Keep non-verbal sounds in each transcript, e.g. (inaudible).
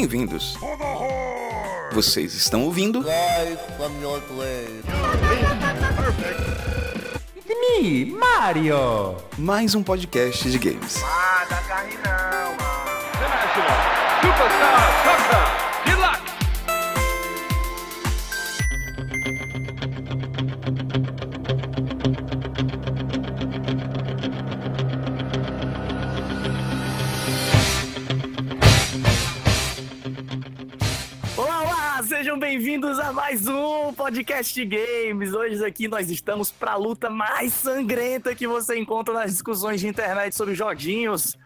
bem-vindos. Vocês estão ouvindo Me, Mario! mais um podcast de games. Ah, carne não, mano. Superstar Shotgun podcast games. Hoje aqui nós estamos para a luta mais sangrenta que você encontra nas discussões de internet sobre joguinhos.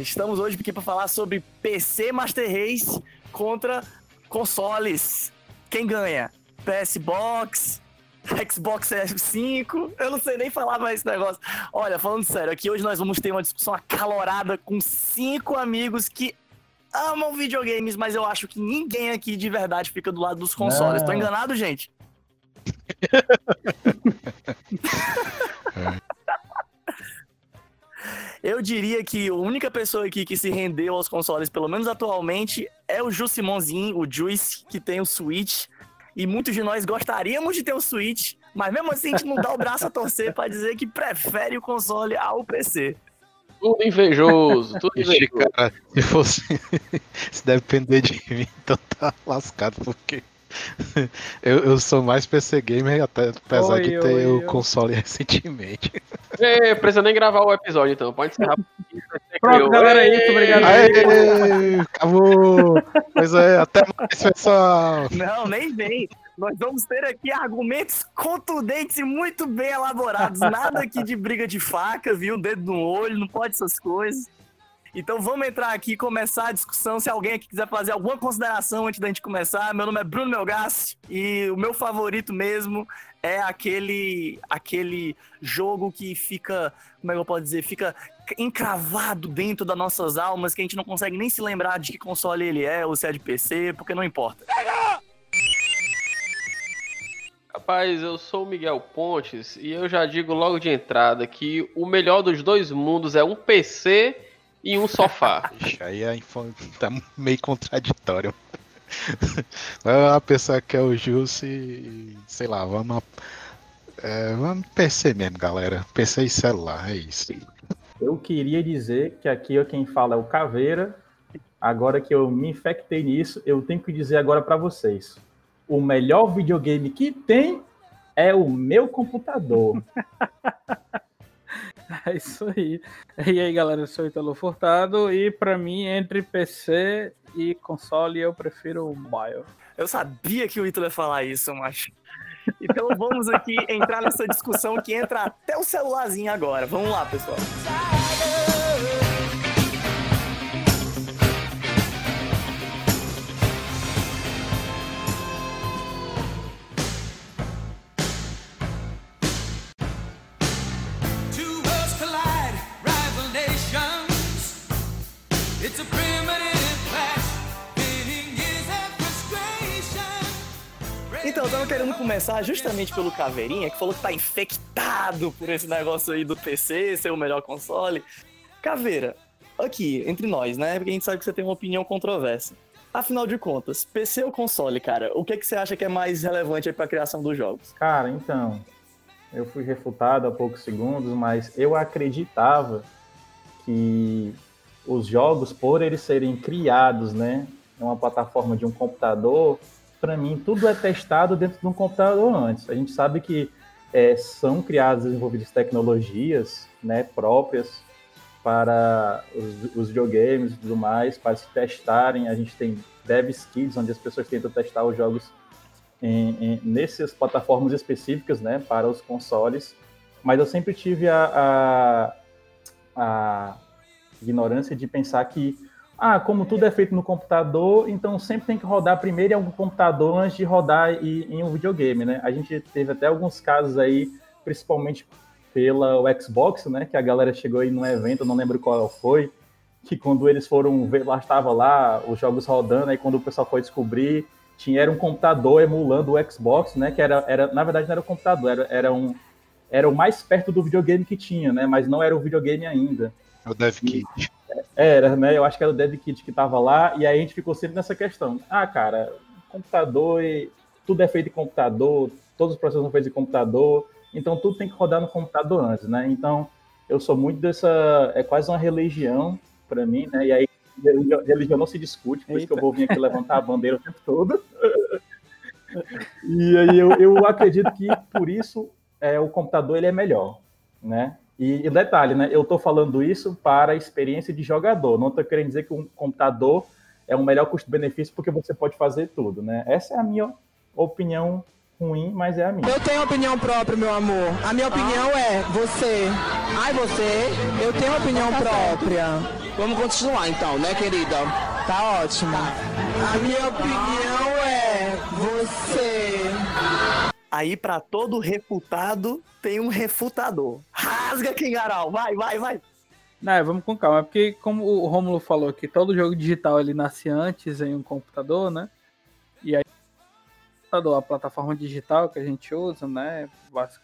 Estamos hoje aqui para falar sobre PC Master Race contra consoles. Quem ganha? PS Box, Xbox F5, eu não sei nem falar mais esse negócio. Olha, falando sério, aqui hoje nós vamos ter uma discussão acalorada com cinco amigos que amam videogames, mas eu acho que ninguém aqui de verdade fica do lado dos consoles. Tô Não. enganado, gente? (laughs) Eu diria que a única pessoa aqui que se rendeu aos consoles, pelo menos atualmente, é o Ju Simonzinho, o Juice, que tem o Switch. E muitos de nós gostaríamos de ter o Switch, mas mesmo assim a gente não dá o braço a torcer pra dizer que prefere o console ao PC. Tudo invejoso, tudo Ixi, invejoso. cara, se fosse. (laughs) se depender de mim, então tá lascado, porque. Eu, eu sou mais PC gamer, até, apesar Oi, de ter oi, o oi. console (laughs) recentemente. É, precisa nem gravar o episódio então, pode encerrar. (laughs) Pronto, galera, é isso, obrigado. Aê, acabou! Pois é, até mais, pessoal! Não, nem vem. Nós vamos ter aqui argumentos contundentes e muito bem elaborados. Nada aqui de briga de faca, viu? Dedo no olho, não pode essas coisas. Então vamos entrar aqui e começar a discussão. Se alguém aqui quiser fazer alguma consideração antes da gente começar, meu nome é Bruno Melgassi e o meu favorito mesmo é aquele aquele jogo que fica, como é que eu posso dizer, fica encravado dentro das nossas almas, que a gente não consegue nem se lembrar de que console ele é, ou se é de PC, porque não importa. Rapaz, eu sou o Miguel Pontes e eu já digo logo de entrada que o melhor dos dois mundos é um PC e um sofá. Ixi, aí a info tá meio contraditório. (laughs) Vai a pessoa que é o Jus e. sei lá, vamos. É, vamos PC mesmo, galera. PC e celular, é isso. Eu queria dizer que aqui ó, quem fala é o Caveira. Agora que eu me infectei nisso, eu tenho que dizer agora para vocês. O melhor videogame que tem é o meu computador. (laughs) É (laughs) isso aí. E aí, galera, eu sou o Italo Furtado e pra mim, entre PC e console, eu prefiro o mobile. Eu sabia que o Ítalo ia falar isso, macho. Então vamos aqui entrar nessa discussão que entra até o celularzinho agora. Vamos lá, pessoal. Então, eu tava querendo começar justamente pelo Caveirinha, que falou que tá infectado por esse negócio aí do PC ser o melhor console. Caveira, aqui, entre nós, né? Porque a gente sabe que você tem uma opinião controversa. Afinal de contas, PC ou console, cara? O que, que você acha que é mais relevante aí pra criação dos jogos? Cara, então, eu fui refutado há poucos segundos, mas eu acreditava que os jogos, por eles serem criados, né, em uma plataforma de um computador, para mim tudo é testado dentro de um computador antes. A gente sabe que é, são criadas, desenvolvidas tecnologias, né, próprias para os, os videogames e tudo mais, para se testarem. A gente tem dev kits, onde as pessoas tentam testar os jogos em, em- nessas plataformas específicas, né, para os consoles. Mas eu sempre tive a, a, a ignorância de pensar que, ah, como tudo é feito no computador, então sempre tem que rodar primeiro em algum computador antes de rodar em, um videogame, né? A gente teve até alguns casos aí, principalmente pela o Xbox, né, que a galera chegou aí num evento, não lembro qual foi, que quando eles foram ver, lá estava lá os jogos rodando, aí quando o pessoal foi descobrir, tinha era um computador emulando o Xbox, né? Que era, era na verdade não era um computador, era, era um era o mais perto do videogame que tinha, né? Mas não era o videogame ainda. É o Dev Kit. Era, né? Eu acho que era o Dev Kit que tava lá, e aí a gente ficou sempre nessa questão. Ah, cara, computador, e tudo é feito em computador, todos os processos são feitos em computador, então tudo tem que rodar no computador antes, né? Então, eu sou muito dessa. É quase uma religião para mim, né? E aí, religião- não se discute, por isso que eu Eita. vou vir aqui levantar a bandeira o tempo todo. (laughs) e aí, eu, eu acredito que por isso é, o computador ele é melhor, né? E, e detalhe, né? Eu estou falando isso para a experiência de jogador. Não estou querendo dizer que um computador é um melhor custo-benefício porque você pode fazer tudo, né? Essa é a minha opinião ruim, mas é a minha. Eu tenho opinião própria, meu amor. A minha opinião é você. Ai, você. Eu tenho opinião própria. Vamos continuar então, né, querida? Tá ótimo. A minha opinião é você. Aí, pra todo refutado, tem um refutador. Rasga, Kingaral. Vai, vai, vai. Não, vamos com calma, é porque como o Romulo falou que todo jogo digital ele nasce antes em um computador, né? E aí a plataforma digital que a gente usa, né?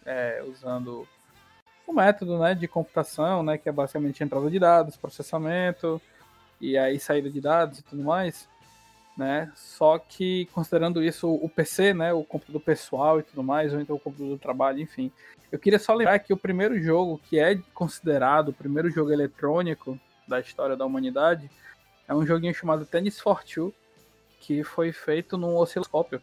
é, usando o método né, de computação, né? Que é basicamente entrada de dados, processamento e aí saída de dados e tudo mais, né? Só que considerando isso o PC, né? O computador pessoal e tudo mais, ou então o computador do trabalho, enfim. Eu queria só lembrar que o primeiro jogo que é considerado o primeiro jogo eletrônico da história da humanidade é um joguinho chamado Tennis for Two, que foi feito num osciloscópio,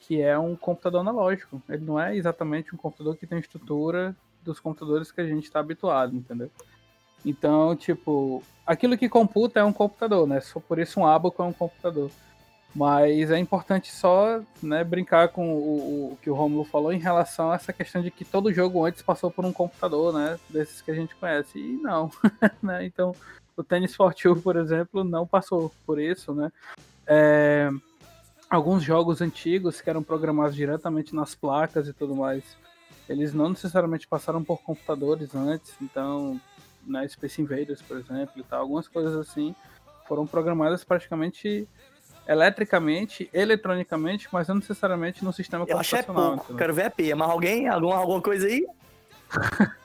que é um computador analógico. Ele não é exatamente um computador que tem estrutura dos computadores que a gente está habituado, entendeu? Então, tipo, aquilo que computa é um computador, né? Só por isso um abaco é um computador. Mas é importante só né, brincar com o, o que o Romulo falou em relação a essa questão de que todo jogo antes passou por um computador, né? Desses que a gente conhece. E não. (laughs) né? Então, o Tennis for Two, por exemplo, não passou por isso, né? É, alguns jogos antigos que eram programados diretamente nas placas e tudo mais, eles não necessariamente passaram por computadores antes. Então, né, Space Invaders, por exemplo, e tal, algumas coisas assim foram programadas praticamente eletricamente, eletronicamente, mas não necessariamente no sistema Eu acho é pouco. entendeu? Quero ver a pia. Mas alguém? Alguma, alguma coisa aí? (laughs)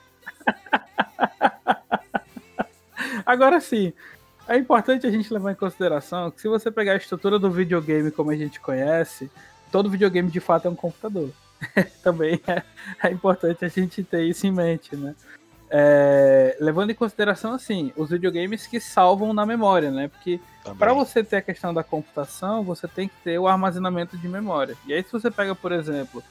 Agora sim, é importante a gente levar em consideração que se você pegar a estrutura do videogame como a gente conhece, todo videogame de fato é um computador. (laughs) Também é, é importante a gente ter isso em mente, né? É, levando em consideração assim, os videogames que salvam na memória, né? Porque. Para você ter a questão da computação, você tem que ter o armazenamento de memória. E aí, se você pega, por exemplo,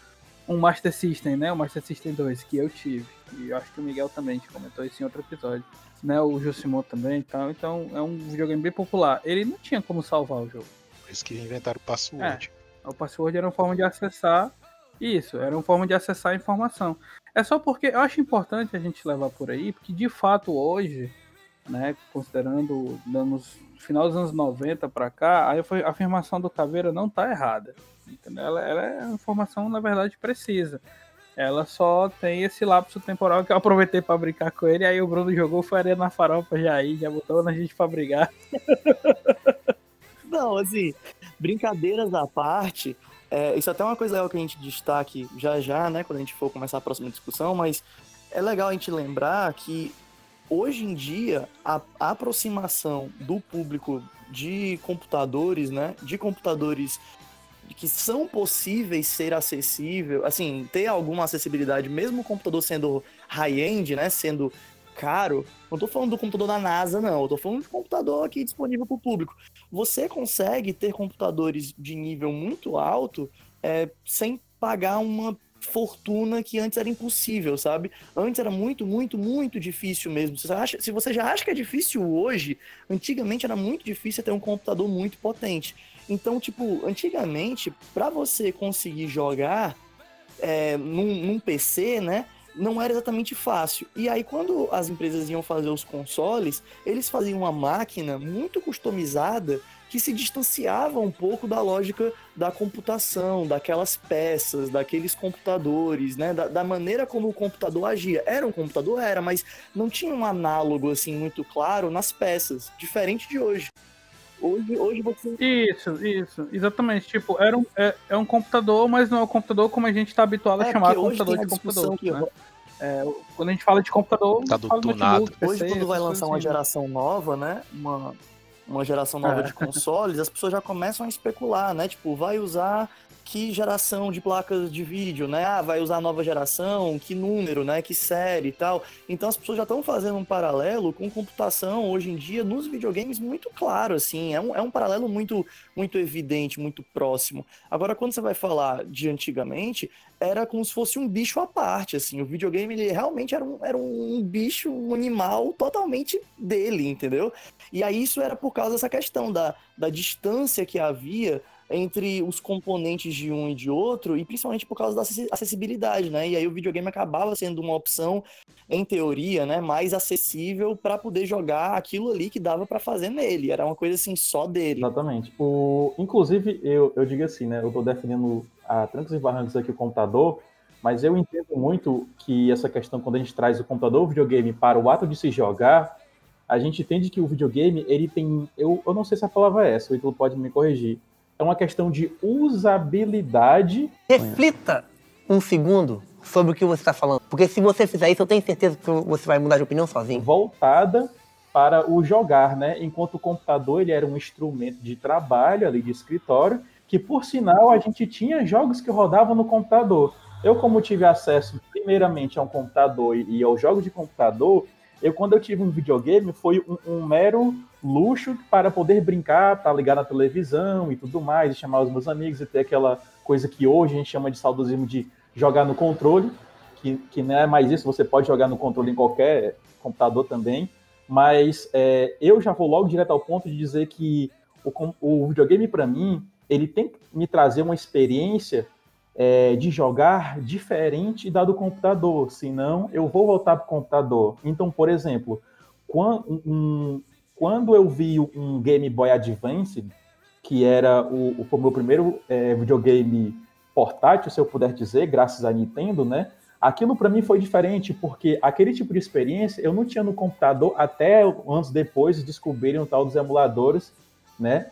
um Master System, né? O Master System 2, que eu tive, e eu acho que o Miguel também te comentou isso em outro episódio, né? O Josimon também e tal. Então, é um videogame bem popular. Ele não tinha como salvar o jogo. Por isso que inventaram o password. O password era uma forma de acessar. Isso, era uma forma de acessar a informação. É só porque eu acho importante a gente levar por aí, porque de fato hoje, né, considerando nos final dos anos 90 para cá, a afirmação do Caveira não tá errada. Ela, ela é uma informação, na verdade, precisa. Ela só tem esse lapso temporal que eu aproveitei para brincar com ele, aí o Bruno jogou farinha na farofa já aí, já botou na gente pra brigar. (laughs) Não, assim, brincadeiras à parte, é, isso é até uma coisa legal que a gente destaque já já, né, quando a gente for começar a próxima discussão, mas é legal a gente lembrar que hoje em dia a, a aproximação do público de computadores, né, de computadores que são possíveis ser acessível, assim, ter alguma acessibilidade, mesmo o computador sendo high-end, né, sendo caro, não tô falando do computador da NASA, não, tô falando de computador aqui disponível para o público você consegue ter computadores de nível muito alto é, sem pagar uma fortuna que antes era impossível, sabe? Antes era muito, muito, muito difícil mesmo. Você acha- se você já acha que é difícil hoje, antigamente era muito difícil ter um computador muito potente. Então, tipo, antigamente, para você conseguir jogar é, num, num PC, né? Não era exatamente fácil. E aí, quando as empresas iam fazer os consoles, eles faziam uma máquina muito customizada que se distanciava um pouco da lógica da computação, daquelas peças, daqueles computadores, né? Da, da maneira como o computador agia. Era um computador? Era, mas não tinha um análogo assim muito claro nas peças, diferente de hoje. Hoje, hoje você. Isso, isso, exatamente. Tipo, era um, é, é um computador, mas não é um computador como a gente tá habituado a É, chamar computador tem a de computador. que né? É, quando a gente fala de computador, Tá gente fala do notebook. PC, Hoje, quando vai lançar uma assim. geração nova, né? Uma, uma geração nova É. de consoles, as pessoas já começam a especular, né? Tipo, vai usar que geração de placas de vídeo, né? Ah, vai usar nova geração, que número, né? Que série e tal. Então as pessoas já estão fazendo um paralelo com computação hoje em dia nos videogames muito claro, assim. É um, é um paralelo muito, muito evidente, muito próximo. Agora, quando você vai falar de antigamente, era como se fosse um bicho à parte, assim. O videogame, ele realmente era um, era um bicho, um animal totalmente dele, entendeu? E aí isso era por causa dessa questão da, da distância que havia entre os componentes de um e de outro, e principalmente por causa da acessi- acessibilidade, né? E aí o videogame acabava sendo uma opção, em teoria, né, mais acessível para poder jogar aquilo ali que dava para fazer nele. Era uma coisa assim só dele. Exatamente. O, inclusive, eu, eu digo assim, né? Eu tô defendendo a trancos e barrancos aqui o computador, mas eu entendo muito que essa questão, quando a gente traz o computador, o videogame, para o ato de se jogar, a gente entende que o videogame, ele tem. Eu, eu não sei se a palavra é essa, o Ítalo pode me corrigir. É uma questão de usabilidade. Reflita um segundo sobre o que você está falando. Porque se você fizer isso, eu tenho certeza que você vai mudar de opinião sozinho. voltada para o jogar, né? Enquanto o computador ele era um instrumento de trabalho ali de escritório, que por sinal a gente tinha jogos que rodavam no computador. Eu como tive acesso primeiramente a um computador e, e aos jogos de computador, eu quando eu tive um videogame foi um, um mero luxo para poder brincar, para ligar na televisão e tudo mais, e chamar os meus amigos e ter aquela coisa que hoje a gente chama de saudosismo de jogar no controle, que, que não é mais isso, você pode jogar no controle em qualquer computador também, mas é, eu já vou logo direto ao ponto de dizer que o, o videogame, para mim, ele tem que me trazer uma experiência é, de jogar diferente da do computador, senão eu vou voltar para o computador. Então, por exemplo, quan- um- quando eu vi um Game Boy Advance, que era o, o meu primeiro é, videogame portátil, se eu puder dizer, graças à Nintendo, né? Aquilo para mim foi diferente, porque aquele tipo de experiência eu não tinha no computador até anos depois descobrirem o tal dos emuladores, né?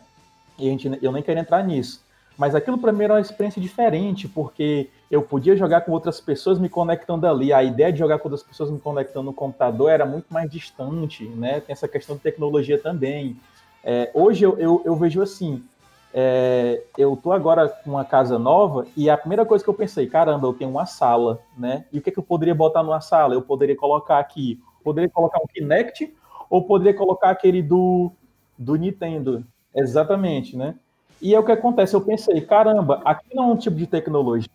E a gente, eu nem quero entrar nisso. Mas aquilo para mim era uma experiência diferente, porque eu podia jogar com outras pessoas me conectando ali. A ideia de jogar com outras pessoas me conectando no computador era muito mais distante, né? Tem essa questão de tecnologia também. É, hoje eu, eu, eu vejo assim, é, eu tô agora com uma casa nova e a primeira coisa que eu pensei, caramba, eu tenho uma sala, né? E o que, que eu poderia botar numa sala? Eu poderia colocar aqui, poderia colocar um Kinect ou poderia colocar aquele do, do Nintendo. Exatamente, né? E é o que acontece, eu pensei, caramba, aqui não é um tipo de tecnologia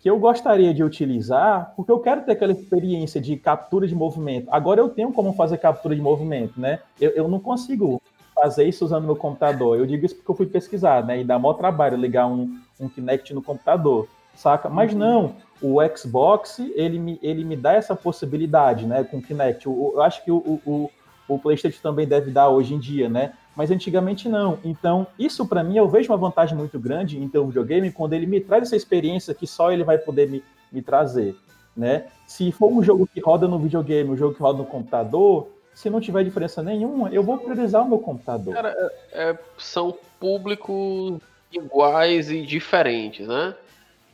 que eu gostaria de utilizar, porque eu quero ter aquela experiência de captura de movimento. Agora eu tenho como fazer captura de movimento, né? Eu, eu não consigo fazer isso usando meu computador. Eu digo isso porque eu fui pesquisar, né? E dá maior trabalho ligar um, um Kinect no computador, saca? Mas não, o Xbox, ele me, ele me dá essa possibilidade, né? Com o Kinect. Eu, eu acho que o, o, o PlayStation também deve dar hoje em dia, né? Mas antigamente não. Então, isso para mim eu vejo uma vantagem muito grande em ter um videogame quando ele me traz essa experiência que só ele vai poder me, me trazer, né? Se for um jogo que roda no videogame, um jogo que roda no computador, se não tiver diferença nenhuma, eu vou priorizar o meu computador. Cara, é, são públicos iguais e diferentes, né?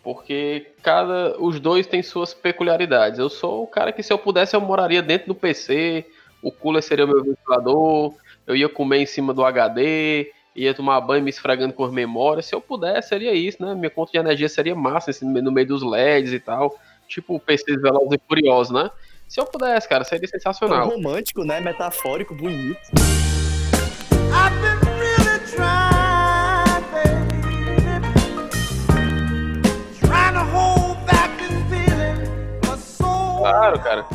Porque cada, os dois têm suas peculiaridades. Eu sou o cara que se eu pudesse eu moraria dentro do PC, o cooler seria o meu ventilador, eu ia comer em cima do HD, ia tomar banho me esfregando com as memórias. Se eu pudesse, seria isso, né? Minha conta de energia seria massa assim, no meio dos LEDs e tal. Tipo PCs Velozes e Furiosos, né? Se eu pudesse, cara, seria sensacional. Romântico, né? Metafórico, bonito. I've been really trying, Claro, cara.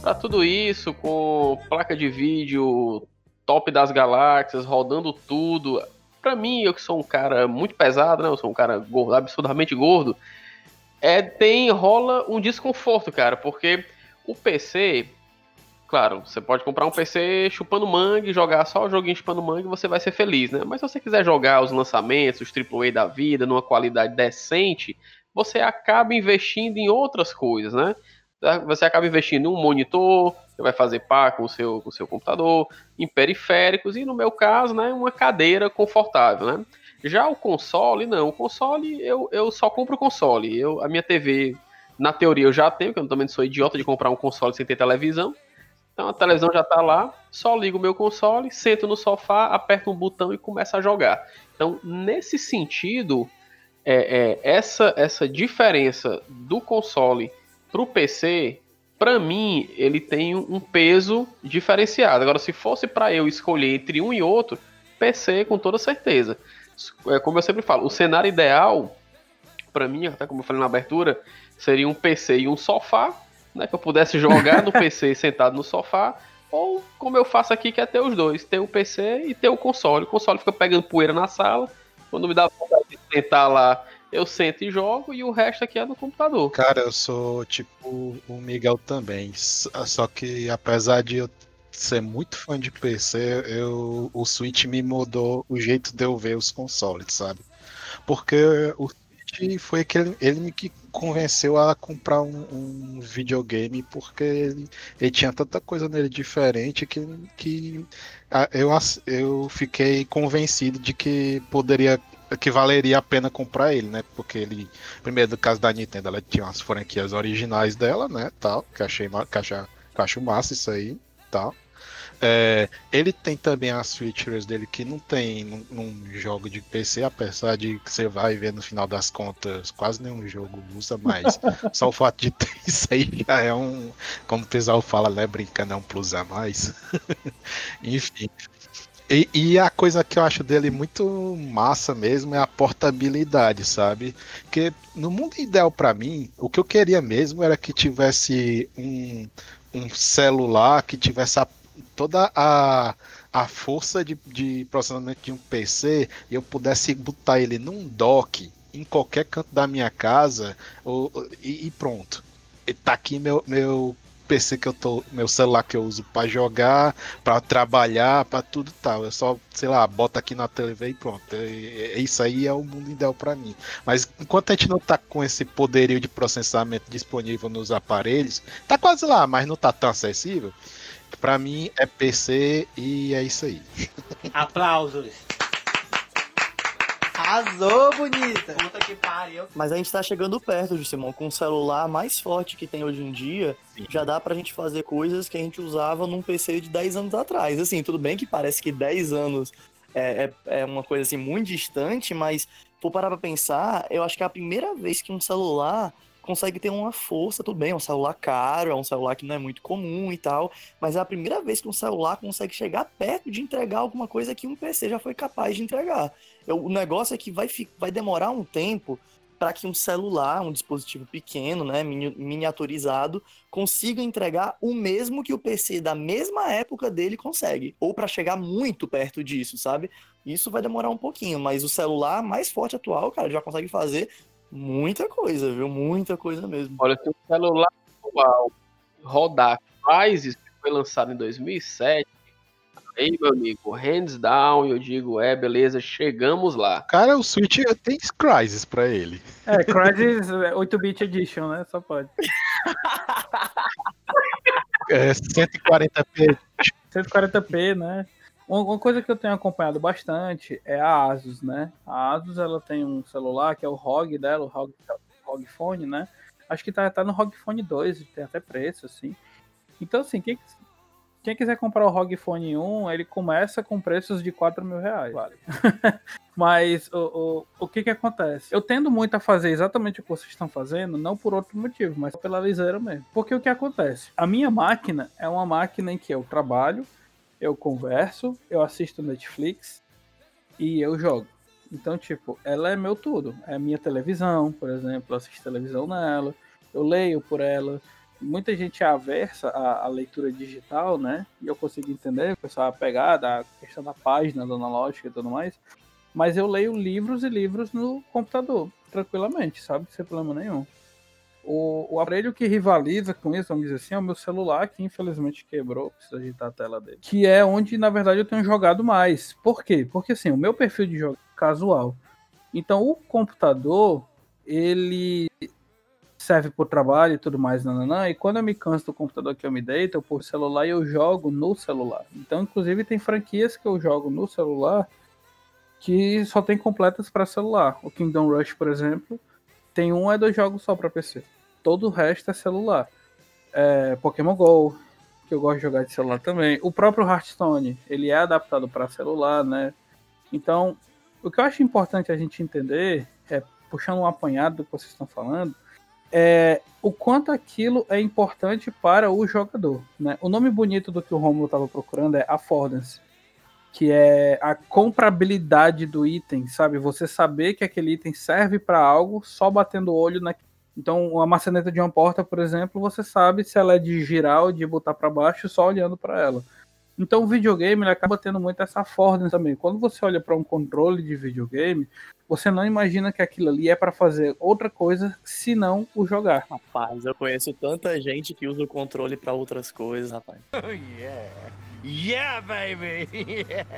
Pra tudo isso, com placa de vídeo top das galáxias, rodando tudo. Pra mim, eu que sou um cara muito pesado, né? Eu sou um cara gordo, absurdamente gordo. É, tem, rola um desconforto, cara, porque o PC, claro, você pode comprar um PC chupando mangue, jogar só o joguinho chupando mangue você vai ser feliz, né? Mas se você quiser jogar os lançamentos, os AAA da vida, numa qualidade decente, você acaba investindo em outras coisas, né? Você acaba investindo em um monitor, você vai fazer par com o seu, com o seu computador, em periféricos e, no meu caso, né, uma cadeira confortável, né? Já o console, não. O console, eu, eu só compro o console. Eu, a minha TV na teoria eu já tenho, que eu também sou idiota de comprar um console sem ter televisão. Então a televisão já tá lá, só ligo o meu console, sento no sofá, aperto um botão e começo a jogar. Então, nesse sentido, é, é, essa, essa diferença do console pro PC, para mim, ele tem um peso diferenciado. Agora, se fosse para eu escolher entre um e outro, PC com toda certeza. É, como eu sempre falo, o cenário ideal, para mim, até como eu falei na abertura, seria um PC e um sofá, né? Que eu pudesse jogar no (laughs) PC sentado no sofá, ou como eu faço aqui, que é ter os dois, ter o PC e ter o console. O console fica pegando poeira na sala, quando me dá vontade de sentar lá, eu sento e jogo, e o resto aqui é no computador. Cara, eu sou tipo o Miguel também, só que apesar de eu ser muito fã de PC, eu, o Switch me mudou o jeito de eu ver os consoles, sabe? Porque o Switch foi aquele, ele me que convenceu a comprar um, um videogame porque ele, ele, tinha tanta coisa nele diferente que, que eu, eu fiquei convencido de que poderia que valeria a pena comprar ele, né? Porque ele, primeiro no caso da Nintendo, ela tinha as franquias originais dela, né? Tal, que achei que, achei, que acho massa isso aí, tal. É, ele tem também as features dele que não tem num, num, jogo de PC, apesar de que você vai ver no final das contas, quase nenhum jogo usa, mas (laughs) só o fato de ter isso aí já é um, como o pessoal fala, né, brincando, é um plus a mais. (laughs) Enfim. E, e, a coisa que eu acho dele muito massa mesmo é a portabilidade, sabe? Porque no mundo ideal para mim, o que eu queria mesmo era que tivesse um, um celular que tivesse a toda a, a força de, de processamento de um PC e eu pudesse botar ele num dock em qualquer canto da minha casa ou, e, e pronto. Tá aqui meu, meu PC que eu tô, meu celular que eu uso para jogar, para trabalhar, para tudo tal. Eu só, sei lá, bota aqui na TV e pronto. É, isso aí é o mundo ideal para mim. Mas enquanto a gente não tá com esse poderio de processamento disponível nos aparelhos, tá quase lá, mas não tá tão acessível. Pra mim é PC e é isso aí. Aplausos. Arrasou, bonita. Puta que pariu. Mas a gente tá chegando perto, Simão. Com o celular mais forte que tem hoje em dia, Sim. já dá pra gente fazer coisas que a gente usava num PC de 10 anos atrás. Assim, tudo bem que parece que 10 anos é, é, é uma coisa assim muito distante, mas por parar pra pensar, eu acho que é a primeira vez que um celular consegue ter uma força, tudo bem, é um celular caro, é um celular que não é muito comum e tal, mas é a primeira vez que um celular consegue chegar perto de entregar alguma coisa que um PC já foi capaz de entregar. Eu, o negócio é que vai, vai demorar um tempo para que um celular, um dispositivo pequeno, né, miniaturizado, consiga entregar o mesmo que o PC da mesma época dele consegue, ou para chegar muito perto disso, sabe? Isso vai demorar um pouquinho, mas o celular mais forte atual, cara, já consegue fazer Muita coisa, viu? Muita coisa mesmo. Olha, se o celular atual rodar Crysis, que foi lançado em 2007, aí, meu amigo, hands down, eu digo, é, beleza, chegamos lá. Cara, o Switch tem Crysis pra ele. É, Crysis 8-bit Edition, né? Só pode. É, 140p. 140p, né? Uma coisa que eu tenho acompanhado bastante é a Asus, né? A Asus ela tem um celular que é o ROG dela, o ROG, ROG Phone, né? Acho que tá, tá no ROG Phone 2, tem até preço, assim. Então, assim, quem, quem quiser comprar o ROG Phone 1, ele começa com preços de 4 mil reais. Vale. (laughs) Mas o, o, o que que acontece? Eu tendo muito a fazer exatamente o que vocês estão fazendo, não por outro motivo, mas pela liseira mesmo. Porque o que acontece? A minha máquina é uma máquina em que eu trabalho, eu converso, eu assisto Netflix e eu jogo. Então, tipo, ela é meu tudo. É minha televisão, por exemplo, eu assisto televisão nela, eu leio por ela. Muita gente é aversa à, leitura digital, né? E eu consigo entender, pessoal é apegado à questão da página, da analógica e tudo mais. Mas eu leio livros e livros no computador, tranquilamente, sabe? Sem problema nenhum. O, o, aparelho que rivaliza com isso, vamos dizer assim, é o meu celular, que infelizmente quebrou, preciso agitar a tela dele. Que é onde, na verdade, eu tenho jogado mais. Por quê? Porque assim, o meu perfil de jogo é casual. Então o computador, ele serve para o trabalho e tudo mais, nananã, e quando eu me canso do computador que eu me deito, eu pôr celular e eu jogo no celular. Então, inclusive, tem franquias que eu jogo no celular que só tem completas para celular. O Kingdom Rush, por exemplo, tem um ou dois jogos só para PC todo o resto é celular. É, Pokémon GO, que eu gosto de jogar de celular também. O próprio Hearthstone, ele é adaptado para celular, né? Então, o que eu acho importante a gente entender, é puxando um apanhado do que vocês estão falando, é o quanto aquilo é importante para o jogador. Né? O nome bonito do que o Romulo estava procurando é affordance, que é a comprabilidade do item, sabe? Você saber que aquele item serve para algo só batendo o olho na. Então, a maçaneta de uma porta, por exemplo, você sabe se ela é de girar ou de botar para baixo só olhando para ela. Então, o videogame ele acaba tendo muito essa affordance também. Quando você olha para um controle de videogame, você não imagina que aquilo ali é para fazer outra coisa senão o jogar. Rapaz, eu conheço tanta gente que usa o controle pra outras coisas, rapaz. (laughs) yeah. Yeah, baby. (laughs) Yeah.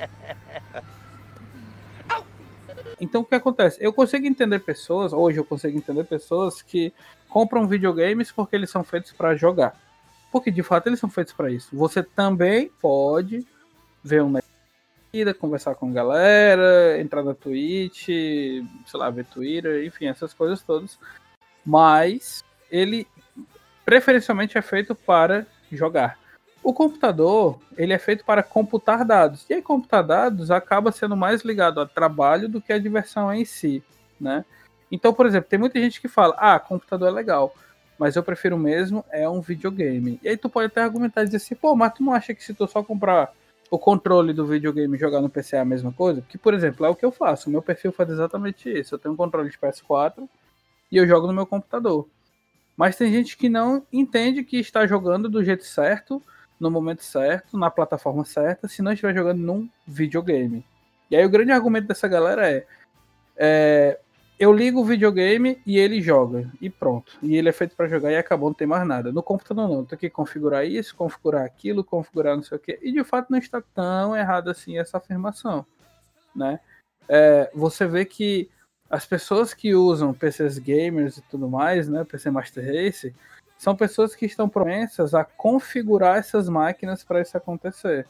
Então o que acontece? Eu consigo entender pessoas, hoje eu consigo entender pessoas que compram videogames porque eles são feitos para jogar. Porque de fato eles são feitos para isso. Você também pode ver um vida, conversar com galera, entrar na Twitch, sei lá, ver Twitter, enfim, essas coisas todas. Mas ele preferencialmente é feito para jogar. O computador, ele é feito para computar dados. E aí computar dados acaba sendo mais ligado a trabalho do que a diversão em si, né? Então, por exemplo, tem muita gente que fala: "Ah, computador é legal, mas eu prefiro mesmo é um videogame". E aí tu pode até argumentar e dizer assim: "Pô, mas tu não acha que se tu só comprar o controle do videogame e jogar no PC é a mesma coisa? Porque, por exemplo, é o que eu faço. O meu perfil faz exatamente isso. Eu tenho um controle de PS4 e eu jogo no meu computador. Mas tem gente que não entende que está jogando do jeito certo, no momento certo, na plataforma certa, se não estiver jogando num videogame. E aí o grande argumento dessa galera é, é eu ligo o videogame e ele joga. E pronto. E ele é feito para jogar e acabou, não tem mais nada. No computador não. Tem que configurar isso, configurar aquilo, configurar não sei o que. E de fato não está tão errado assim essa afirmação. Né? É, você vê que as pessoas que usam PCs gamers e tudo mais, né, PC Master Race, são pessoas que estão propensas a configurar essas máquinas para isso acontecer.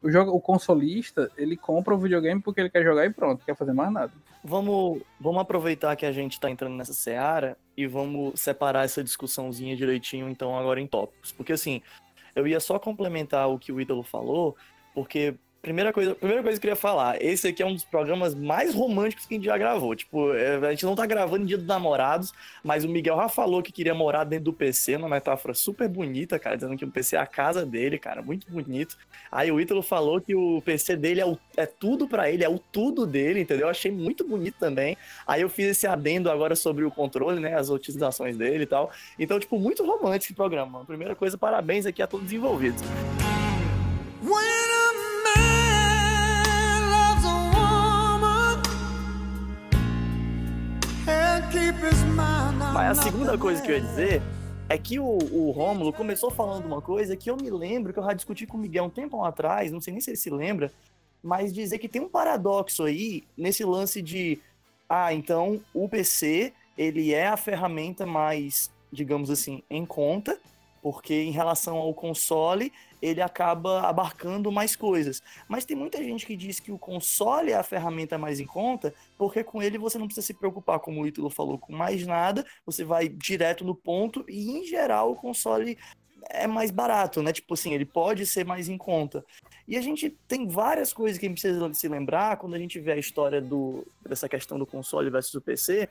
O, jogo, o consolista, ele compra o videogame porque ele quer jogar e pronto, quer fazer mais nada. Vamos, vamos aproveitar que a gente tá entrando nessa seara e vamos separar essa discussãozinha direitinho, então, agora em tópicos. Porque, assim, eu ia só complementar o que o Ítalo falou, porque Primeira coisa, primeira coisa que eu queria falar, esse aqui é um dos programas mais românticos que a gente já gravou. Tipo, é, a gente não tá gravando em dia dos namorados, mas o Miguel já falou que queria morar dentro do PC, uma metáfora super bonita, cara, dizendo que o PC é a casa dele, cara, muito bonito. Aí o Ítalo falou que o PC dele é, o, é tudo para ele, é o tudo dele, entendeu? Eu achei muito bonito também. Aí eu fiz esse adendo agora sobre o controle, né, as utilizações dele e tal. Então, tipo, muito romântico esse programa. Primeira coisa, parabéns aqui a todos os envolvidos. Mas a segunda coisa que eu ia dizer é que o, o Rômulo começou falando uma coisa que eu me lembro, que eu já discuti com o Miguel um tempo atrás, não sei nem se ele se lembra, mas dizer que tem um paradoxo aí nesse lance de, ah, então o PC, ele é a ferramenta mais, digamos assim, em conta, porque em relação ao console, ele acaba abarcando mais coisas. Mas tem muita gente que diz que o console é a ferramenta mais em conta, porque com ele você não precisa se preocupar, como o Ítalo falou, com mais nada, você vai direto no ponto, e em geral o console é mais barato, né? Tipo assim, ele pode ser mais em conta. E a gente tem várias coisas que a gente precisa se lembrar quando a gente vê a história do, dessa questão do console versus o PC,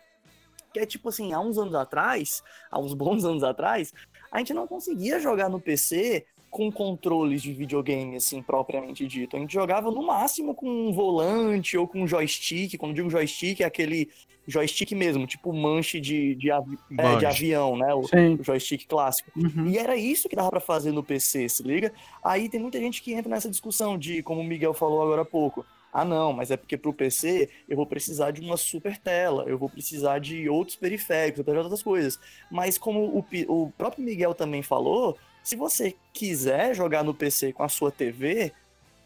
que é tipo assim, há uns anos atrás, há uns bons anos atrás, a gente não conseguia jogar no PC com controles de videogame, assim, propriamente dito. A gente jogava no máximo com um volante ou com um joystick. Quando digo joystick, é aquele joystick mesmo, tipo manche de, de, avi é, de avião, né? O, o, joystick clássico. Uhum. E era isso que dava para fazer no PC, se liga? Aí tem muita gente que entra nessa discussão de, como o Miguel falou agora há pouco, ah, não, mas é porque para o PC eu vou precisar de uma super tela, eu vou precisar de outros periféricos, de outras coisas. Mas como o, o próprio Miguel também falou, se você quiser jogar no PC com a sua TV,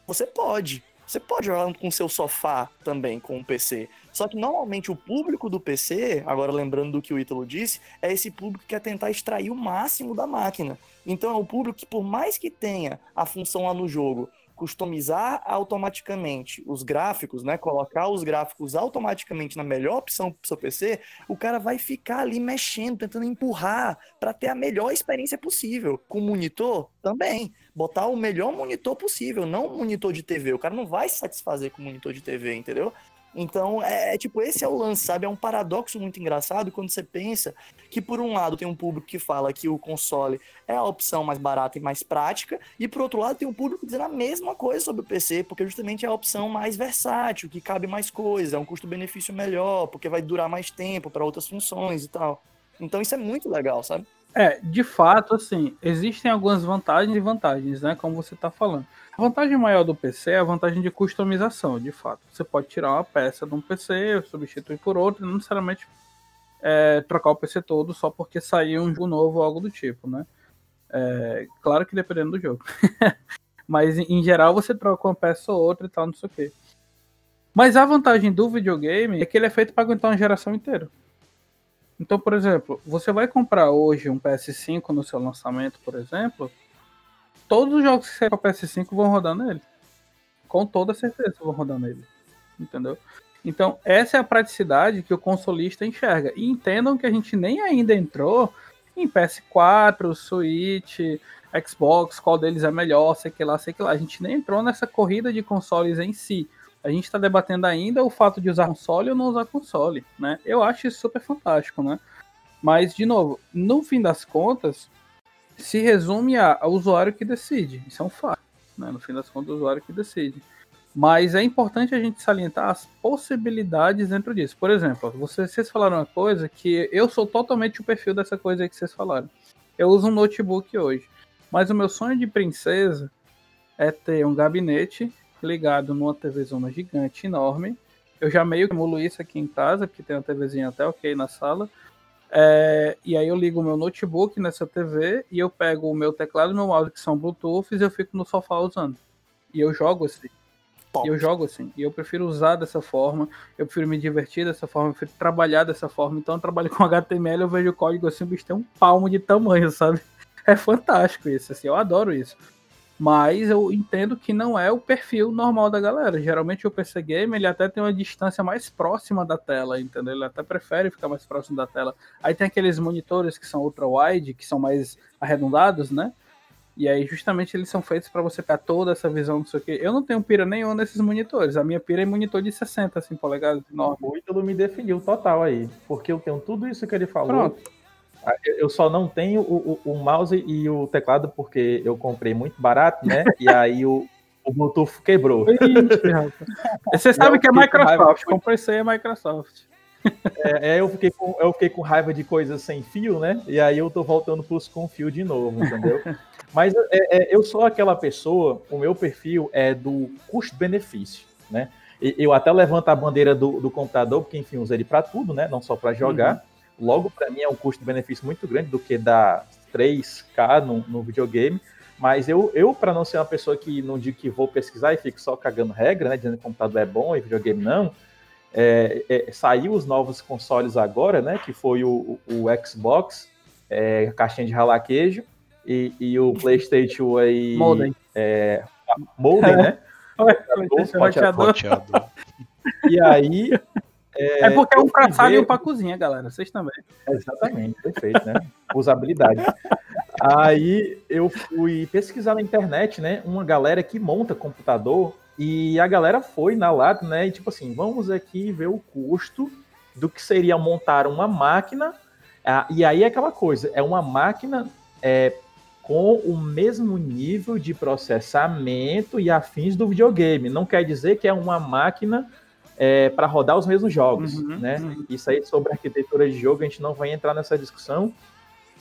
você pode. Você pode jogar com o seu sofá também com o PC. Só que normalmente o público do PC, agora lembrando do que o Ítalo disse, é esse público que quer tentar extrair o máximo da máquina. Então é o público que, por mais que tenha a função lá no jogo customizar automaticamente os gráficos, né? Colocar os gráficos automaticamente na melhor opção pro seu PC, o cara vai ficar ali mexendo, tentando empurrar para ter a melhor experiência possível. Com monitor, também. Botar o melhor monitor possível, não monitor de TV. O cara não vai se satisfazer com monitor de TV, entendeu? Então, é, é, tipo, esse é o lance, sabe? É um paradoxo muito engraçado quando você pensa que, por um lado, tem um público que fala que o console é a opção mais barata e mais prática, e por outro lado, tem um público dizendo a mesma coisa sobre o PC, porque justamente é a opção mais versátil, que cabe mais coisas, é um custo-benefício melhor, porque vai durar mais tempo para outras funções e tal. Então, isso é muito legal, sabe? É, de fato, assim, existem algumas vantagens e vantagens, né? Como você está falando. A vantagem maior do PC é a vantagem de customização, de fato. Você pode tirar uma peça de um PC, substituir por outra, não necessariamente é, trocar o PC todo só porque saiu um jogo novo ou algo do tipo, né? É, claro que dependendo do jogo. (laughs) Mas em geral você troca uma peça ou outra e tal, não sei o quê. Mas a vantagem do videogame é que ele é feito para aguentar uma geração inteira. Então, por exemplo, você vai comprar hoje um PS5 no seu lançamento, por exemplo, todos os jogos que saem para PS5 vão rodar nele. Com toda certeza vão rodar nele. Entendeu? Então, essa é a praticidade que o consolista enxerga. E entendam que a gente nem ainda entrou em PS4, Switch, Xbox, qual deles é melhor, sei que lá, sei que lá. A gente nem entrou nessa corrida de consoles em si. A gente está debatendo ainda o fato de usar console ou não usar console, né? Eu acho isso super fantástico, né? Mas, de novo, no fim das contas, se resume a, a usuário que decide. Isso é um fato, né? No fim das contas, o usuário que decide. Mas é importante a gente salientar as possibilidades dentro disso. Por exemplo, vocês, vocês falaram uma coisa que eu sou totalmente o perfil dessa coisa que vocês falaram. Eu uso um notebook hoje. Mas o meu sonho de princesa é ter um gabinete ligado numa TV zona gigante, enorme. Eu já meio que emulo isso aqui em casa, porque tem uma TVzinha até ok na sala. É, e aí eu ligo o meu notebook nessa TV e eu pego o meu teclado e meu mouse que são Bluetooth e eu fico no sofá usando. E eu jogo assim. E eu jogo assim. E eu prefiro usar dessa forma, eu prefiro me divertir dessa forma, eu prefiro trabalhar dessa forma. Então eu trabalho (laughs) com HTML, eu vejo o código assim, o bicho tem um palmo de tamanho, sabe? É fantástico isso, assim, eu adoro isso. Mas eu entendo que não é o perfil normal da galera. Geralmente o PC Game ele até tem uma distância mais próxima da tela, entendeu? Ele até prefere ficar mais próximo da tela. Aí tem aqueles monitores que são ultra wide, que são mais arredondados, né? E aí justamente eles são feitos para você ter toda essa visão, não sei o quê. Eu não tenho pira nenhuma nesses monitores. A minha pira é monitor de 60 assim, polegadas. O Ítalo me definiu total aí, porque eu tenho tudo isso que ele falou. Pronto eu só não tenho o, o, o, mouse e o teclado porque eu comprei muito barato, né? E aí o, o Bluetooth quebrou. (laughs) Você sabe que é Microsoft. Comprei isso aí é Microsoft. É, é, eu, fiquei com, eu fiquei com raiva de coisas sem fio, né? E aí eu tô voltando pros com fio de novo, entendeu? (laughs) Mas é, é, eu sou aquela pessoa, o meu perfil é do custo-benefício, né? E, eu até levanto a bandeira do, do computador, porque enfim, uso ele para tudo, né? Não só para jogar. Uhum logo para mim é um custo-benefício muito grande do que dar 3K no, no videogame. Mas eu, eu para não ser uma pessoa que não digo que vou pesquisar e fico só cagando regra, né? Dizendo que o computador é bom e videogame não. É, é, saiu os novos consoles agora, né? Que foi o, o Xbox, é, caixinha de ralar queijo, e, e o PlayStation aí. Molden. É, Molden, né? (laughs) E aí, é, é porque é um pra sala ver... e um pra cozinha, galera. Vocês também. Exatamente, perfeito, né? Usabilidade. Aí eu fui pesquisar na internet, né? Uma galera que monta computador e a galera foi na lata, né? E tipo assim, vamos aqui ver o custo do que seria montar uma máquina. Ah, e aí é aquela coisa, é uma máquina é, com o mesmo nível de processamento e afins do videogame. Não quer dizer que é uma máquina é, para rodar os mesmos jogos, uhum, né? Uhum. Isso aí sobre arquitetura de jogo a gente não vai entrar nessa discussão,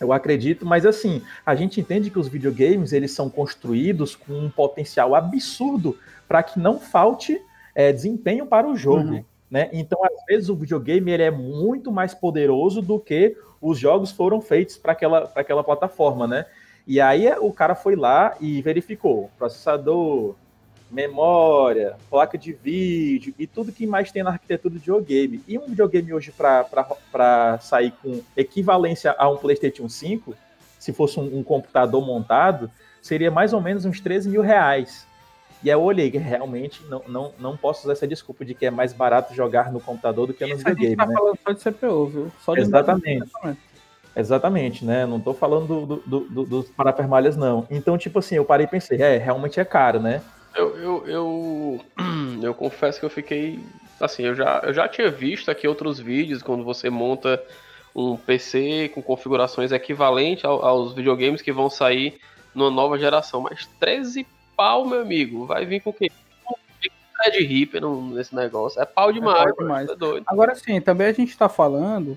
eu acredito, mas assim, a gente entende que os videogames eles são construídos com um potencial absurdo para que não falte é, desempenho para o jogo. Uhum. Né? Então, às vezes, o videogame ele é muito mais poderoso do que os jogos foram feitos para aquela, aquela plataforma, né? E aí o cara foi lá e verificou processador, memória, placa de vídeo e tudo que mais tem na arquitetura do videogame. E um videogame hoje para sair com equivalência a um PlayStation 5, se fosse um, um, computador montado, seria mais ou menos uns 13 mil reais. E aí eu olhei que realmente não, não, não posso usar essa desculpa de que é mais barato jogar no computador do que no Isso a gente videogame, tá né? falando só de CPU, viu? Só de Exatamente. Exatamente. Exatamente, né? Não tô falando do, do, do, dos parafermalhas, não. Então, tipo assim, eu parei e pensei, é, realmente é caro, né? Eu, eu, eu, (clears throat) eu confesso que eu fiquei. Assim, eu já, eu já tinha visto aqui outros vídeos quando você monta um PC com configurações equivalentes ao- aos videogames que vão sair numa nova geração. Mas 13 pau, meu amigo, vai vir com o quê? É de Reaper no- nesse negócio. É pau demais, pau mano, demais. É. Agora sim, também a gente tá falando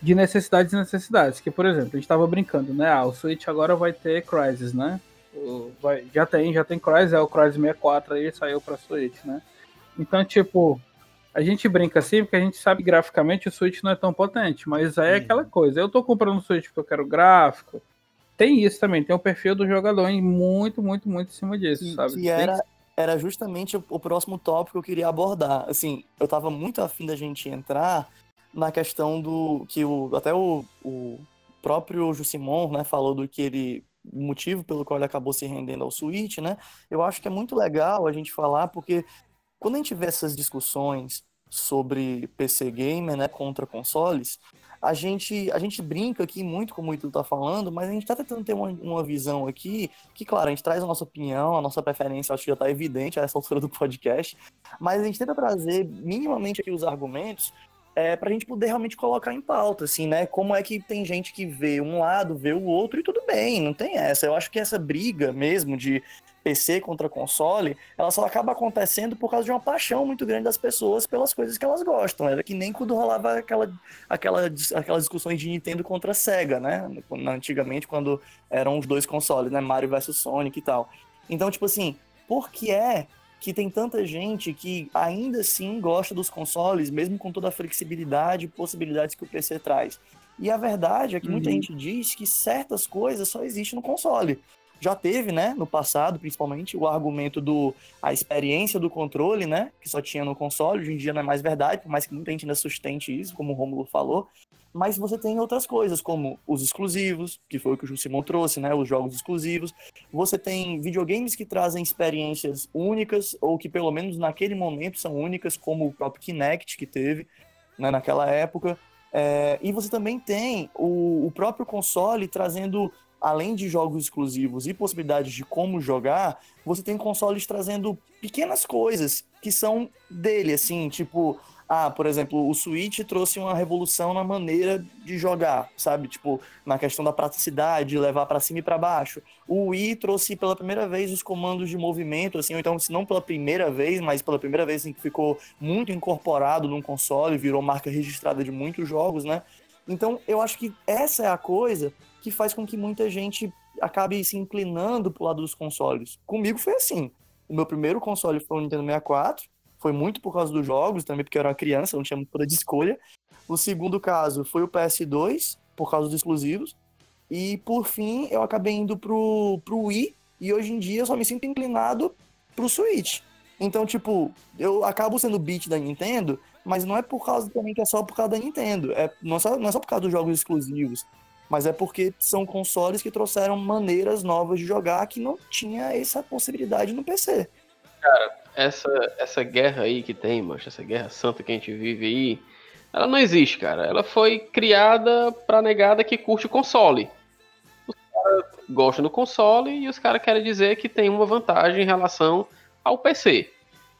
de necessidades e necessidades. Que, por exemplo, a gente tava brincando, né? Ah, o Switch agora vai ter Crysis, né? O- vai- já tem, já tem Crysis, é o Crysis 64 aí, saiu pra Switch, né? Então, tipo, a gente brinca assim porque a gente sabe que graficamente o Switch não é tão potente, mas aí é aquela coisa. Eu tô comprando o Switch porque eu quero gráfico. Tem isso também, tem o perfil do jogador muito, muito, muito em cima disso, sabe? que era, era justamente o, próximo tópico que eu queria abordar. Assim, eu tava muito afim da gente entrar na questão do que o, até o, o próprio Jusimon, né, falou do que ele motivo pelo qual ele acabou se rendendo ao Switch, né? Eu acho que é muito legal a gente falar porque quando a gente vê essas discussões sobre PC gamer, né, contra consoles, a gente, a gente brinca aqui muito, como o Ito tá falando, mas a gente tá tentando ter uma, uma visão aqui, que, claro, a gente traz a nossa opinião, a nossa preferência, acho que já tá evidente a essa altura do podcast, mas a gente tenta trazer minimamente aqui os argumentos é, pra gente poder realmente colocar em pauta, assim, né? Como é que tem gente que vê um lado, vê o outro, e tudo bem, não tem essa. Eu acho que essa briga mesmo de PC contra console, ela só acaba acontecendo por causa de uma paixão muito grande das pessoas pelas coisas que elas gostam. Era que nem quando rolava aquela, aquela, aquelas discussões de Nintendo contra Sega, né? Antigamente, quando eram os dois consoles, né? Mario versus Sonic e tal. Então, tipo assim, por que é que tem tanta gente que ainda assim gosta dos consoles, mesmo com toda a flexibilidade e possibilidades que o PC traz? E a verdade é que muita Uhum. gente diz que certas coisas só existem no console já teve, né, no passado, principalmente, o argumento do a experiência do controle, né, que só tinha no console, hoje em dia não é mais verdade, por mais que muita gente ainda sustente isso, como o Romulo falou, mas você tem outras coisas, como os exclusivos, que foi o que o Simon trouxe, né, os jogos exclusivos, você tem videogames que trazem experiências únicas, ou que pelo menos naquele momento são únicas, como o próprio Kinect que teve, né, naquela época, É, e você também tem o, o próprio console trazendo além de jogos exclusivos e possibilidades de como jogar, você tem consoles trazendo pequenas coisas que são dele, assim, tipo, ah, por exemplo, o Switch trouxe uma revolução na maneira de jogar, sabe? Tipo, na questão da praticidade, de levar para cima e para baixo. O Wii trouxe pela primeira vez os comandos de movimento, assim, ou então, se não pela primeira vez, mas pela primeira vez assim, que ficou muito incorporado num console, virou marca registrada de muitos jogos, né? Então, eu acho que essa é a coisa que faz com que muita gente acabe se inclinando pro lado dos consoles. Comigo foi assim. O meu primeiro console foi o Nintendo 64, foi muito por causa dos jogos, também porque eu era uma criança, não tinha muito poder de escolha. O segundo caso foi o PS2, por causa dos exclusivos. E por fim, eu acabei indo pro, pro Wii, e hoje em dia eu só me sinto inclinado pro Switch. Então, tipo, eu acabo sendo beat da Nintendo, mas não é por causa também que é só por causa da Nintendo. É, não, é só, não é só por causa dos jogos exclusivos, mas é porque são consoles que trouxeram maneiras novas de jogar que não tinha essa possibilidade no PC. Essa, essa guerra aí que tem, mancha, essa guerra santa que a gente vive aí, ela não existe, cara. Ela foi criada pra negada que curte o console. Os caras gostam do console e os caras querem dizer que tem uma vantagem em relação ao PC.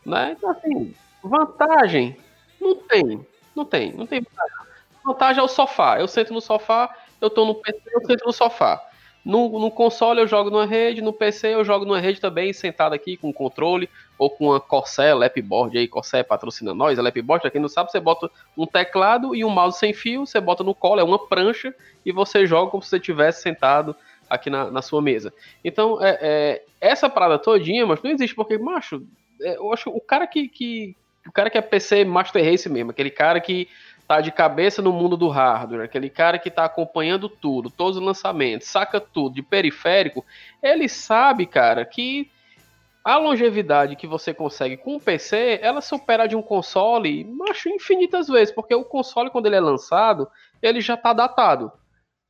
Né? Então, assim, vantagem não tem. Não tem, não tem vantagem. Vantagem é o sofá. Eu sento no sofá, eu tô no PC, eu sento no sofá. No, no console eu jogo numa rede, no PC eu jogo numa rede também, sentado aqui com controle, ou com uma Corsair Lapboard aí, Corsair patrocina nós, a Lapboard, pra quem não sabe, você bota um teclado e um mouse sem fio, você bota no colo, é uma prancha, e você joga como se você estivesse sentado aqui na, na sua mesa. Então, é, é, essa parada todinha, mas não existe, porque, macho, é, eu acho o cara que, que. O cara que é PC Master Race mesmo, aquele cara que tá de cabeça no mundo do hardware, aquele cara que tá acompanhando tudo, todos os lançamentos, saca tudo de periférico, ele sabe, cara, que a longevidade que você consegue com o PC, ela supera de um console, macho, infinitas vezes, porque o console, quando ele é lançado, ele já tá datado.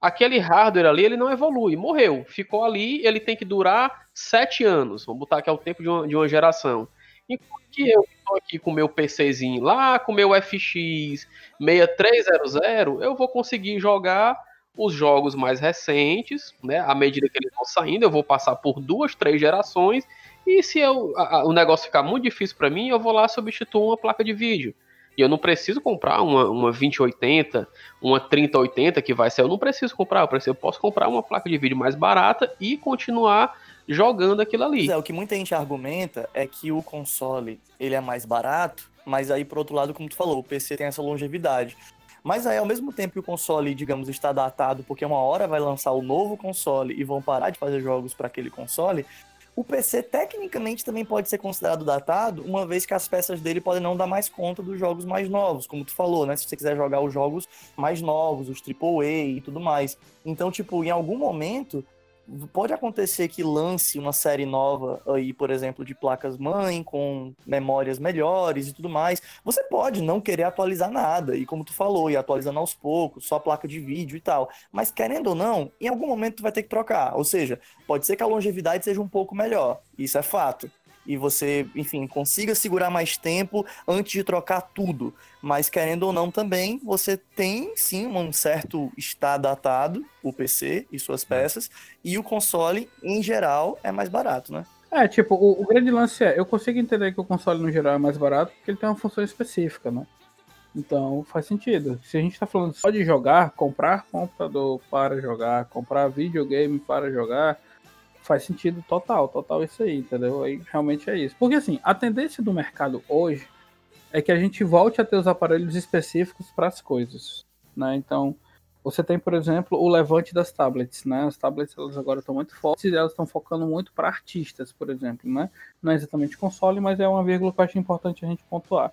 aquele hardware ali ele não evolui, morreu, ficou ali, ele tem que durar sete anos, vamos botar que é o tempo de uma, de uma geração. Enquanto que eu aqui com meu PCzinho lá, com meu FX 6300, eu vou conseguir jogar os jogos mais recentes, né? À medida que eles vão saindo, eu vou passar por duas, três gerações. E se eu, a, a, o negócio ficar muito difícil para mim, eu vou lá substituir uma placa de vídeo. E eu não preciso comprar uma, uma 2080, uma 3080 que vai ser. Eu não preciso comprar, eu, preciso, eu posso comprar uma placa de vídeo mais barata e continuar jogando aquilo ali. É, o que muita gente argumenta é que o console ele é mais barato, mas aí, por outro lado, como tu falou, o PC tem essa longevidade. Mas aí, ao mesmo tempo que o console, digamos, está datado, porque uma hora vai lançar o novo console e vão parar de fazer jogos para aquele console, o PC tecnicamente também pode ser considerado datado, uma vez que as peças dele podem não dar mais conta dos jogos mais novos, como tu falou, né? Se você quiser jogar os jogos mais novos, os AAA e tudo mais. Então, tipo, em algum momento, pode acontecer que lance uma série nova aí, por exemplo, de placas mãe com memórias melhores e tudo mais. Você pode não querer atualizar nada, e como tu falou, ir atualizando aos poucos, só placa de vídeo e tal. Mas querendo ou não, em algum momento tu vai ter que trocar. Ou seja, pode ser que a longevidade seja um pouco melhor. Isso é fato e você, enfim, consiga segurar mais tempo antes de trocar tudo. Mas querendo ou não também, você tem sim um certo está datado, o PC e suas peças, e o console em geral é mais barato, né? É, tipo, o, o grande lance é, eu consigo entender que o console no geral é mais barato porque ele tem uma função específica, né? Então faz sentido. Se a gente tá falando só de jogar, comprar computador para jogar, comprar videogame para jogar, faz sentido total, total isso aí, entendeu? Aí realmente é isso. Porque assim, a tendência do mercado hoje é que a gente volte a ter os aparelhos específicos para as coisas, né? Então, você tem, por exemplo, o levante das tablets, né? As tablets elas agora estão muito fortes e elas estão focando muito para artistas, por exemplo, né? Não é exatamente console, mas é uma vírgula que eu acho importante a gente pontuar.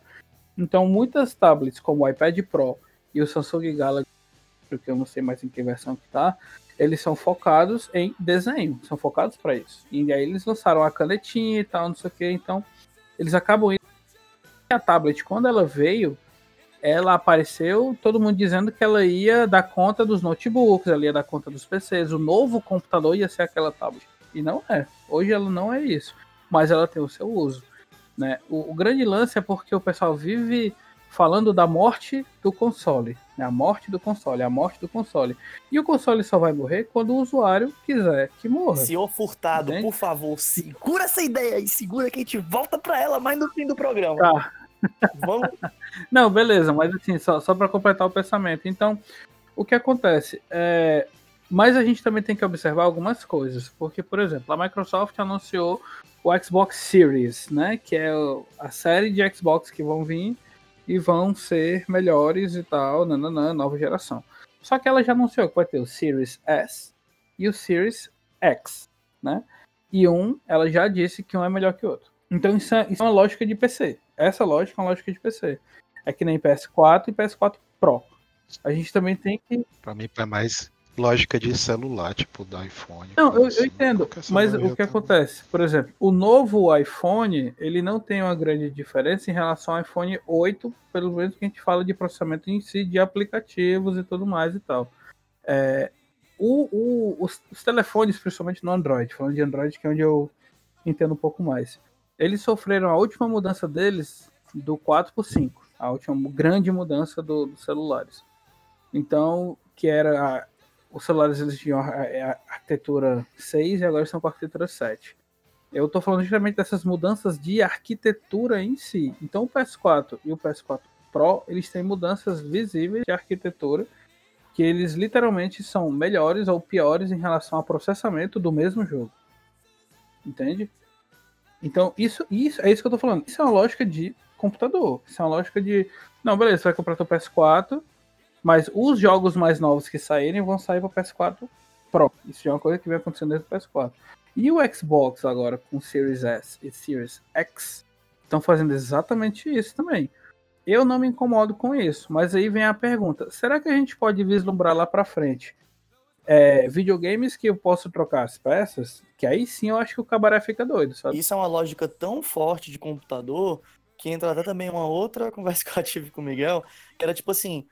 Então, muitas tablets, como o iPad Pro e o Samsung Galaxy, porque eu não sei mais em que versão que tá, eles são focados em desenho, são focados para isso. E aí eles lançaram a canetinha e tal, não sei o que, então eles acabam indo. A tablet, quando ela veio, ela apareceu, todo mundo dizendo que ela ia dar conta dos notebooks, ela ia dar conta dos PCs, o novo computador ia ser aquela tablet. E não é. Hoje ela não é isso, mas ela tem o seu uso. Né? O, o grande lance é porque o pessoal vive falando da morte do console. Né? A morte do console, a morte do console. E o console só vai morrer quando o usuário quiser que morra. Senhor Furtado, Entende? por favor, segura essa ideia aí, segura que a gente volta para ela mais no fim do programa. Tá. Vamos. (laughs) Não, beleza, mas assim, só, só para completar o pensamento. Então, o que acontece? É, mas a gente também tem que observar algumas coisas, porque, por exemplo, a Microsoft anunciou o Xbox Series, né? Que é a série de Xbox que vão vir e vão ser melhores e tal, nananã, nova geração. Só que ela já anunciou que vai ter o Series S e o Series X, né? E um, ela já disse que um é melhor que o outro. Então isso é, isso é uma lógica de PC. Essa lógica é uma lógica de PC. É que nem PS4 e PS4 Pro. A gente também tem que. Pra mim é mais lógica de celular, tipo do iPhone. Não, eu, assim, eu entendo, mas o que acontece? Por exemplo, o novo iPhone, ele não tem uma grande diferença em relação ao iPhone 8, pelo menos que a gente fala de processamento em si, de aplicativos e tudo mais e tal. É, o, o, os, os, telefones, principalmente no Android, falando de Android, que é onde eu entendo um pouco mais, eles sofreram a última mudança deles do 4 para 5, a última grande mudança do, dos celulares. Então, que era os celulares eles tinham a, arquitetura 6 e agora estão com a arquitetura 7. Eu estou falando justamente dessas mudanças de arquitetura em si. Então o PS4 e o PS4 Pro, eles têm mudanças visíveis de arquitetura que eles literalmente são melhores ou piores em relação ao processamento do mesmo jogo. Entende? Então, isso, isso é isso que eu estou falando. Isso é uma lógica de computador. Isso é uma lógica de. Não, beleza, você vai comprar teu PS4, mas os jogos mais novos que saírem vão sair para PS4 Pro. Isso já é uma coisa que vem acontecendo desde o PS4. E o Xbox agora com Series S e Series X estão fazendo exatamente isso também. Eu não me incomodo com isso, mas aí vem a pergunta: será que a gente pode vislumbrar lá para frente é, videogames que eu posso trocar as peças? Que aí sim eu acho que o cabaré fica doido, sabe? Isso é uma lógica tão forte de computador que entra até também uma outra (laughs) conversa que eu tive com o Miguel, que era tipo assim: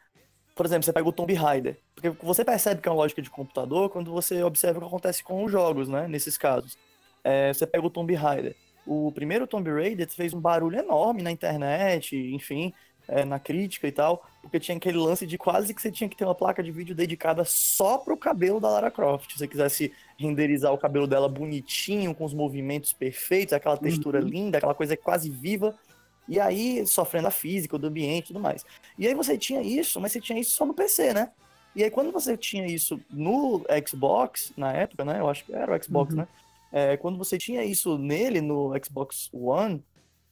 por exemplo, você pega o Tomb Raider. Porque você percebe que é uma lógica de computador quando você observa o que acontece com os jogos, né? Nesses casos. É, você pega o Tomb Raider. O primeiro Tomb Raider fez um barulho enorme na internet, enfim, é, na crítica e tal, porque tinha aquele lance de quase que você tinha que ter uma placa de vídeo dedicada só pro cabelo da Lara Croft. Se você quisesse renderizar o cabelo dela bonitinho, com os movimentos perfeitos, aquela textura linda, aquela coisa quase viva, e aí sofrendo a física, do ambiente e tudo mais. E aí você tinha isso, mas você tinha isso só no PC, né? E aí quando você tinha isso no Xbox, na época, né? Eu acho que era o Xbox, Uhum. né? É, quando você tinha isso nele, no Xbox One,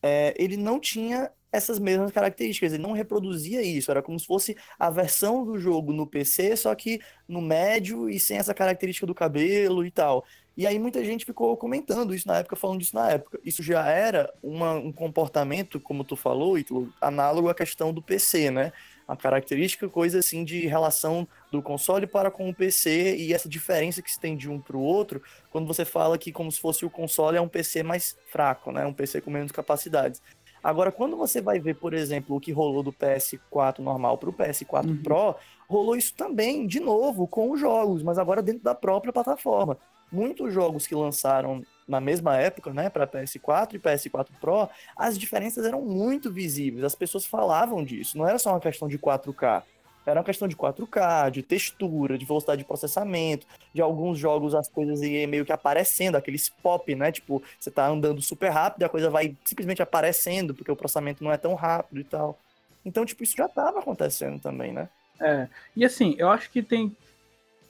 é, ele não tinha essas mesmas características, ele não reproduzia isso, era como se fosse a versão do jogo no PC, só que no médio e sem essa característica do cabelo e tal. E aí muita gente ficou comentando isso na época, falando disso na época. Isso já era uma- um comportamento, como tu falou, Ítalo, análogo à questão do PC, né? A característica, coisa assim de relação do console para com o PC e essa diferença que se tem de um para o outro, quando você fala que como se fosse o console é um PC mais fraco, né? Um PC com menos capacidades. Agora, quando você vai ver, por exemplo, o que rolou do PS4 normal para o PS4 Uhum. Pro, rolou isso também, de novo, com os jogos, mas agora dentro da própria plataforma. Muitos jogos que lançaram na mesma época, né, para PS4 e PS4 Pro, as diferenças eram muito visíveis, as pessoas falavam disso, não era só uma questão de 4K. Era uma questão de 4K, de textura, de velocidade de processamento, de alguns jogos as coisas iam meio que aparecendo, aqueles pop, né? Tipo, você tá andando super rápido e a coisa vai simplesmente aparecendo, porque o processamento não é tão rápido e tal. Então, tipo, isso já tava acontecendo também, né? É, e assim, eu acho que tem,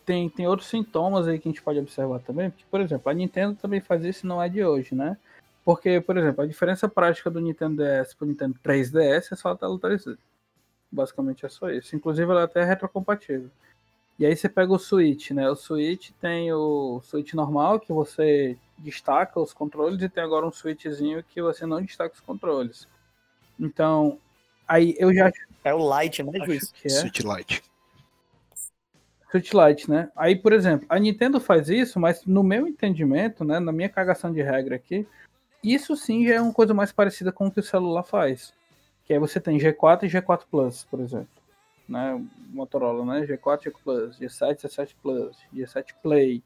tem, tem outros sintomas aí que a gente pode observar também, porque, por exemplo, a Nintendo também faz isso e não é de hoje, né? Porque, por exemplo, a diferença prática do Nintendo DS pro Nintendo 3DS é só a tela 3D. Basicamente é só isso. Inclusive ela até é retrocompatível. E aí você pega o Switch, né? O Switch tem o Switch normal, que você destaca os controles, e tem agora um Switchzinho que você não destaca os controles. Então, aí eu já É o Lite, né, Juiz? que é. Switch Lite. Lite, né? Aí, por exemplo, a Nintendo faz isso, mas no meu entendimento, né, na minha cagação de regra aqui, isso sim já é uma coisa mais parecida com o que o celular faz. Que aí você tem G4 e G4 Plus, por exemplo. Né? Motorola, né? G4, G4 Plus, G7, G7 Plus, G7 Play.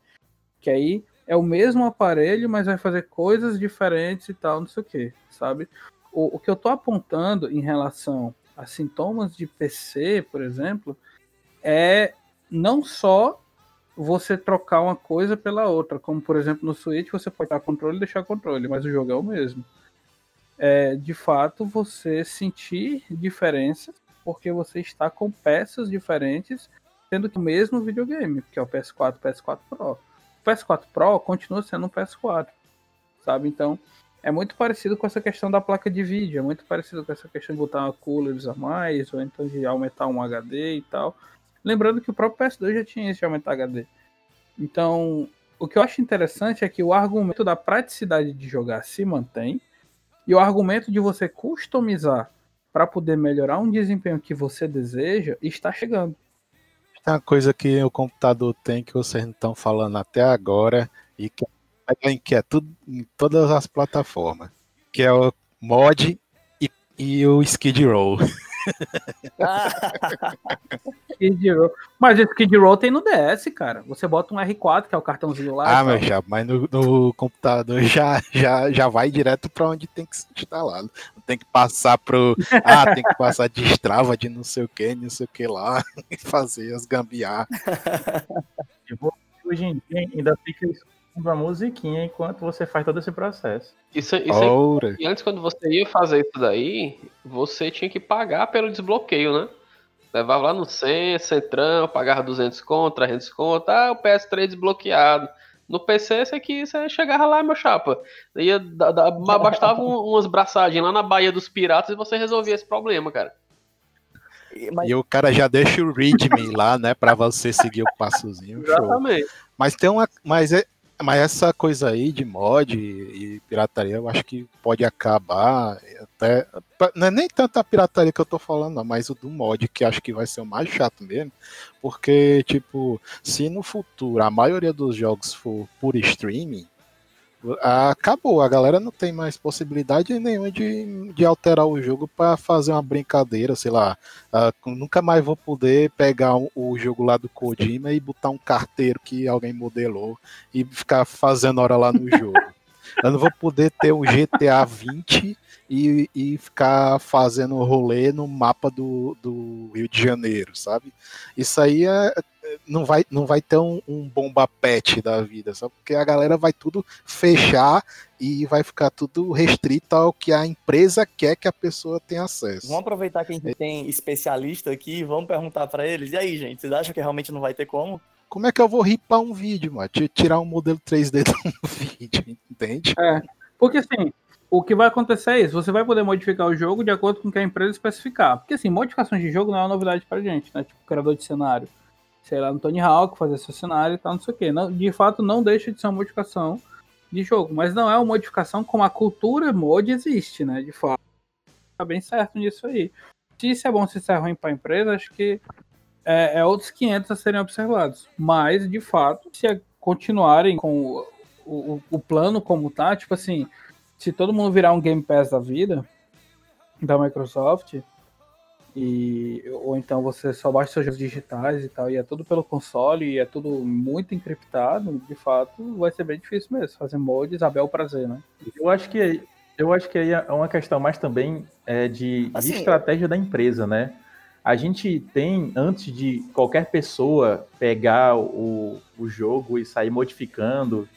Que aí é o mesmo aparelho, mas vai fazer coisas diferentes e tal, não sei o que, sabe? O, o que eu tô apontando em relação a sintomas de PC, por exemplo, é não só você trocar uma coisa pela outra, como por exemplo no Switch você pode dar controle e deixar controle, mas o jogo é o mesmo. É, de fato, você sentir diferenças porque você está com peças diferentes, sendo que o mesmo videogame, que é o PS4 e PS4 Pro. O PS4 Pro continua sendo um PS4, sabe? Então, é muito parecido com essa questão da placa de vídeo, é muito parecido com essa questão de botar coolers a mais, ou então de aumentar um HD e tal. Lembrando que o próprio PS2 já tinha isso de aumentar HD. Então, o que eu acho interessante é que o argumento da praticidade de jogar se mantém, e o argumento de você customizar para poder melhorar um desempenho que você deseja está chegando. Tem uma coisa que o computador tem que vocês não estão falando até agora e que, que é tudo em todas as plataformas, que é o mod e, e o Skid Row. (laughs) Skid Row. Mas o Skid Row tem no DS, cara. Você bota um R4, que é o cartãozinho lá. Ah, meu já, mas no, no computador já, já, já vai direto para onde tem que ser instalado. Não tem que passar pro. Ah, tem que passar de Strava, de não sei o que, não sei o que lá, (laughs) e fazer as gambiarra. Hoje em dia ainda fica escutando a musiquinha enquanto você faz todo esse processo. Isso, isso aí-. E antes, quando você ia fazer isso daí, você tinha que pagar pelo desbloqueio, né? Levava lá no centro, centrão, pagava 200 conto, 300 conto, ah, o PS3 desbloqueado. No PC, você, que, você chegava lá, meu chapa. Ia, da, da, bastava um- umas braçagens lá na Baía dos Piratas e você resolvia esse problema, cara. Mas E o cara já deixa o readme lá, né, para você seguir o passozinho. Show. Exatamente. Mas tem uma. Mas, é, mas essa coisa aí de mod e, pirataria, eu acho que pode acabar. Até, não é nem tanto a pirataria que eu tô falando, mas o do mod, que acho que vai ser o mais chato mesmo. Porque, tipo, se no futuro a maioria dos jogos for por streaming, acabou. A galera não tem mais possibilidade nenhuma de, de alterar o jogo para fazer uma brincadeira, sei lá. Uh, nunca mais vou poder pegar o, o, jogo lá do Kojima e botar um carteiro que alguém modelou e ficar fazendo hora lá no (laughs) jogo. Eu não vou poder ter um GTA 20 e, e ficar fazendo rolê no mapa do, do Rio de Janeiro, sabe? Isso aí é, não vai, não vai ter um, um bomba pet da vida, só porque a galera vai tudo fechar e vai ficar tudo restrito ao que a empresa quer que a pessoa tenha acesso. Vamos aproveitar que a gente tem especialista aqui, vamos perguntar para eles. E aí, gente, vocês acham que realmente não vai ter como? Como é que eu vou ripar um vídeo, mano? Tirar um modelo 3D (laughs) de um vídeo, entende? É, porque assim, o que vai acontecer é isso, você vai poder modificar o jogo de acordo com o que a empresa especificar. Porque assim, modificações de jogo não é uma novidade pra gente, né? Tipo, criador de cenário sei lá, no Tony Hawk, fazer seu cenário e tal, não sei o que. Não, de fato, não deixa de ser uma modificação de jogo, mas não é uma modificação como a cultura mod existe, né? De fato. Tá bem certo nisso aí. Se isso é bom, se isso é ruim para a empresa, acho que é, é, outros 500 a serem observados. Mas, de fato, se continuarem com o, o, o plano como tá, tipo assim, se todo mundo virar um Game Pass da vida, da Microsoft, e, ou então você só baixa seus jogos digitais e tal, e é tudo pelo console, e é tudo muito encriptado, de fato, vai ser bem difícil mesmo. Fazer mods, a bel prazer, né? Eu acho que eu acho que aí é uma questão mais também é, de, assim, de estratégia da empresa, né? A gente tem, antes de qualquer pessoa pegar o, o jogo e sair modificando,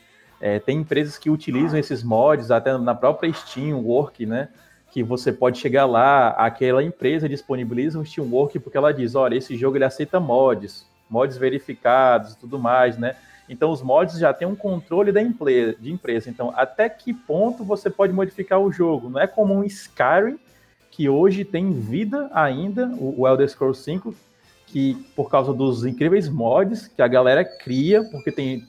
é, tem empresas que utilizam esses mods, até na própria Steam, Work, né? Que você pode chegar lá, aquela empresa disponibiliza um Steamwork porque ela diz, olha, esse jogo ele aceita mods, mods verificados e tudo mais, né? Então os mods já têm um controle da de empresa. Então, até que ponto você pode modificar o jogo? Não é como um Skyrim, que hoje tem vida ainda, o Elder Scrolls 5, que por causa dos incríveis mods que a galera cria, porque tem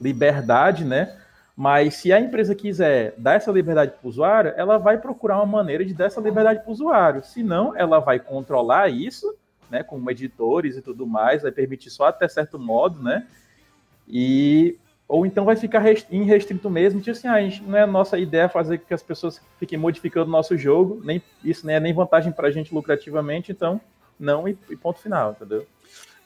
liberdade, né? Mas se a empresa quiser dar essa liberdade para o usuário, ela vai procurar uma maneira de dar essa liberdade para o usuário. Se não, ela vai controlar isso, né, com editores e tudo mais, vai permitir só até certo modo, né? E ou então vai ficar irrestrito mesmo, tipo assim, ah, a gente, não é nossa ideia fazer que as pessoas fiquem modificando o nosso jogo, nem isso nem é nem vantagem para a gente lucrativamente, então não e, e ponto final, entendeu?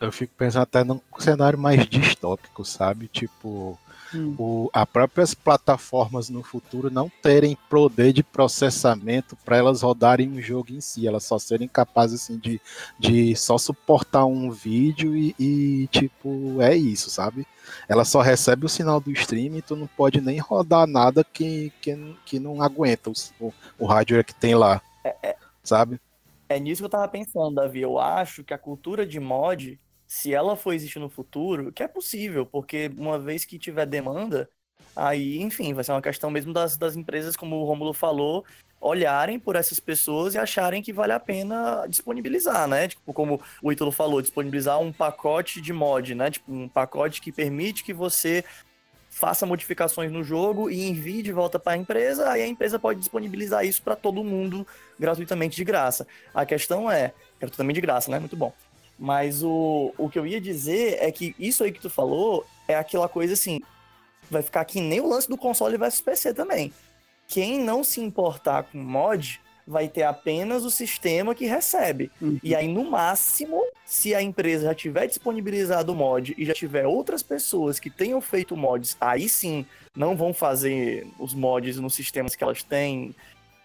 Eu fico pensando até num cenário mais distópico, sabe? Tipo, hum. o, as próprias plataformas no futuro não terem poder de processamento para elas rodarem o jogo em si, elas só serem capazes assim, de, de só suportar um vídeo e, e, tipo, é isso, sabe? Ela só recebe o sinal do stream e tu não pode nem rodar nada que, que, que não aguenta o, o hardware que tem lá, é, é, sabe? É nisso que eu tava pensando, Davi. Eu acho que a cultura de mod se ela for existir no futuro, que é possível, porque uma vez que tiver demanda, aí, enfim, vai ser uma questão mesmo das, das empresas, como o Romulo falou, olharem por essas pessoas e acharem que vale a pena disponibilizar, né? Tipo, como o Ítalo falou, disponibilizar um pacote de mod, né? Tipo, um pacote que permite que você faça modificações no jogo e envie de volta para a empresa, aí a empresa pode disponibilizar isso para todo mundo gratuitamente de graça. A questão é, gratuitamente de graça, né? Muito bom. Mas o, o que eu ia dizer é que isso aí que tu falou é aquela coisa assim, vai ficar que nem o lance do console versus PC também. Quem não se importar com mod vai ter apenas o sistema que recebe. Uhum. E aí, no máximo, se a empresa já tiver disponibilizado o mod e já tiver outras pessoas que tenham feito mods, aí sim não vão fazer os mods nos sistemas que elas têm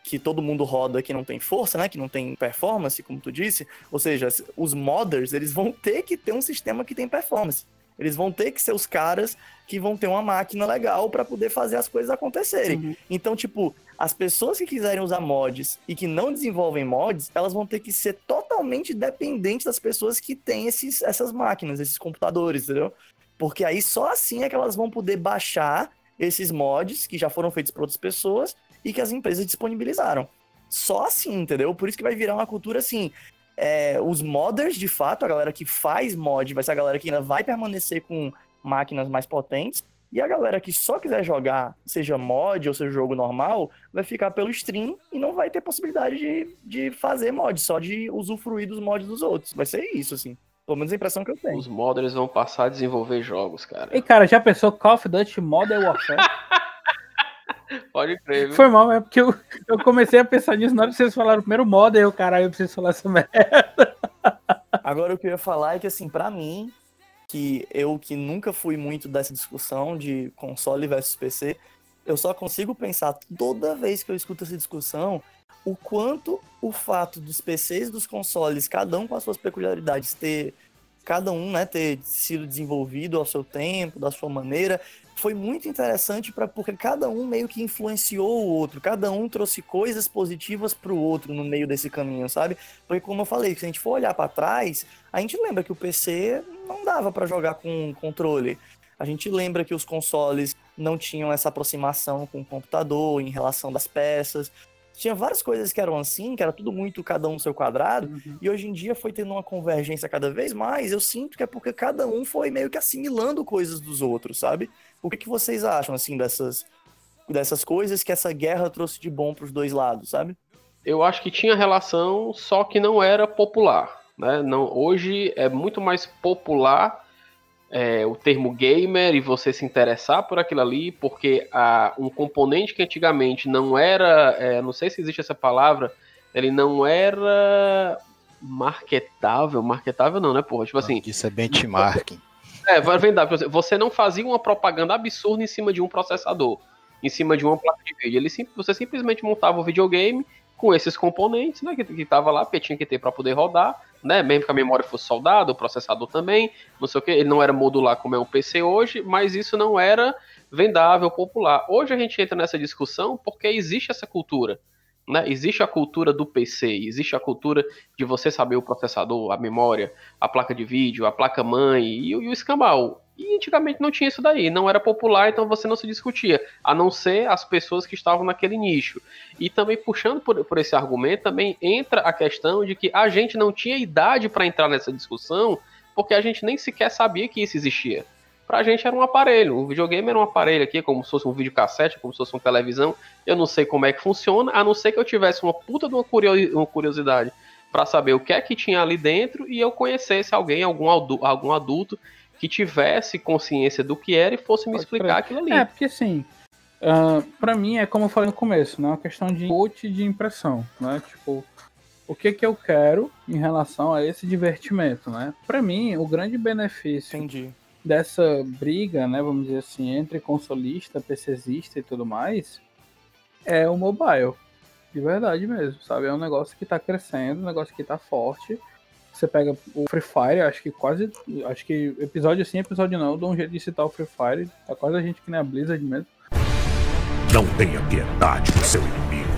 que todo mundo roda que não tem força, né? Que não tem performance, como tu disse. Ou seja, os modders, eles vão ter que ter um sistema que tem performance. Eles vão ter que ser os caras que vão ter uma máquina legal para poder fazer as coisas acontecerem. Uhum. Então, tipo, as pessoas que quiserem usar mods e que não desenvolvem mods, elas vão ter que ser totalmente dependentes das pessoas que têm esses, essas máquinas, esses computadores, entendeu? Porque aí só assim é que elas vão poder baixar esses mods que já foram feitos por outras pessoas e que as empresas disponibilizaram. Só assim, entendeu? Por isso que vai virar uma cultura assim. É, os modders, de fato, a galera que faz mod, vai ser a galera que ainda vai permanecer com máquinas mais potentes. E a galera que só quiser jogar, seja mod ou seja jogo normal, vai ficar pelo stream e não vai ter possibilidade de, de fazer mod, só de usufruir dos mods dos outros. Vai ser isso, assim. Pelo menos a impressão que eu tenho. Os modders vão passar a desenvolver jogos, cara. E cara, já pensou Call of Duty Modern Warfare? (laughs) Pode crer, viu? Foi mal, é porque eu, eu comecei a pensar nisso na hora que vocês falaram o primeiro modo, aí eu, caralho, eu preciso falar essa merda. Agora o que eu ia falar é que, assim, pra mim, que eu que nunca fui muito dessa discussão de console versus PC, eu só consigo pensar toda vez que eu escuto essa discussão o quanto o fato dos PCs e dos consoles, cada um com as suas peculiaridades, ter cada um né, ter sido desenvolvido ao seu tempo, da sua maneira, foi muito interessante para porque cada um meio que influenciou o outro, cada um trouxe coisas positivas para o outro no meio desse caminho, sabe? Porque como eu falei, se a gente for olhar para trás, a gente lembra que o PC não dava para jogar com controle. A gente lembra que os consoles não tinham essa aproximação com o computador em relação das peças. Tinha várias coisas que eram assim, que era tudo muito cada um no seu quadrado, Uhum. e hoje em dia foi tendo uma convergência cada vez mais. Eu sinto que é porque cada um foi meio que assimilando coisas dos outros, sabe? O que, que vocês acham, assim, dessas, dessas coisas que essa guerra trouxe de bom pros dois lados, sabe? Eu acho que tinha relação, só que não era popular. Né? Não, hoje é muito mais popular é, o termo gamer e você se interessar por aquilo ali, porque a, um componente que antigamente não era, é, não sei se existe essa palavra, ele não era marketável, marketável não, né, porra? Tipo assim, Isso é benchmarking. É, vai vender. Você não fazia uma propaganda absurda em cima de um processador, em cima de uma placa de vídeo. Ele, você simplesmente montava o videogame com esses componentes, né, que, que tava lá, porque tinha que ter para poder rodar, né, mesmo que a memória fosse soldada, o processador também, não sei o que, ele não era modular como é um PC hoje, mas isso não era vendável, popular. Hoje a gente entra nessa discussão porque existe essa cultura, né, existe a cultura do PC, existe a cultura de você saber o processador, a memória, a placa de vídeo, a placa mãe e, o- e o escambau. E antigamente não tinha isso daí, não era popular, então você não se discutia, a não ser as pessoas que estavam naquele nicho. E também puxando por, por esse argumento, também entra a questão de que a gente não tinha idade para entrar nessa discussão, porque a gente nem sequer sabia que isso existia. Pra gente era um aparelho, o videogame era um aparelho aqui, como se fosse um videocassete, como se fosse uma televisão. Eu não sei como é que funciona, a não ser que eu tivesse uma puta de uma curio- uma curiosidade para saber o que é que tinha ali dentro e eu conhecesse alguém, algum, adu- algum adulto que tivesse consciência do que era e fosse me Pode explicar crer. aquilo ali. É, porque assim, ah, pra mim é como eu falei no começo, né? Uma questão de input e de impressão, né? Tipo, o que que eu quero em relação a esse divertimento, né? Pra mim, o grande benefício Entendi. Dessa briga, né, vamos dizer assim, entre consolista, PCzista e tudo mais, é o mobile. De verdade mesmo, sabe? É um negócio que tá crescendo, um negócio que tá forte. Você pega o Free Fire, acho que quase. Acho que episódio sim, episódio não, eu dou um jeito de citar o Free Fire. Tá quase a gente que nem a Blizzard mesmo. Não tenha piedade do seu inimigo.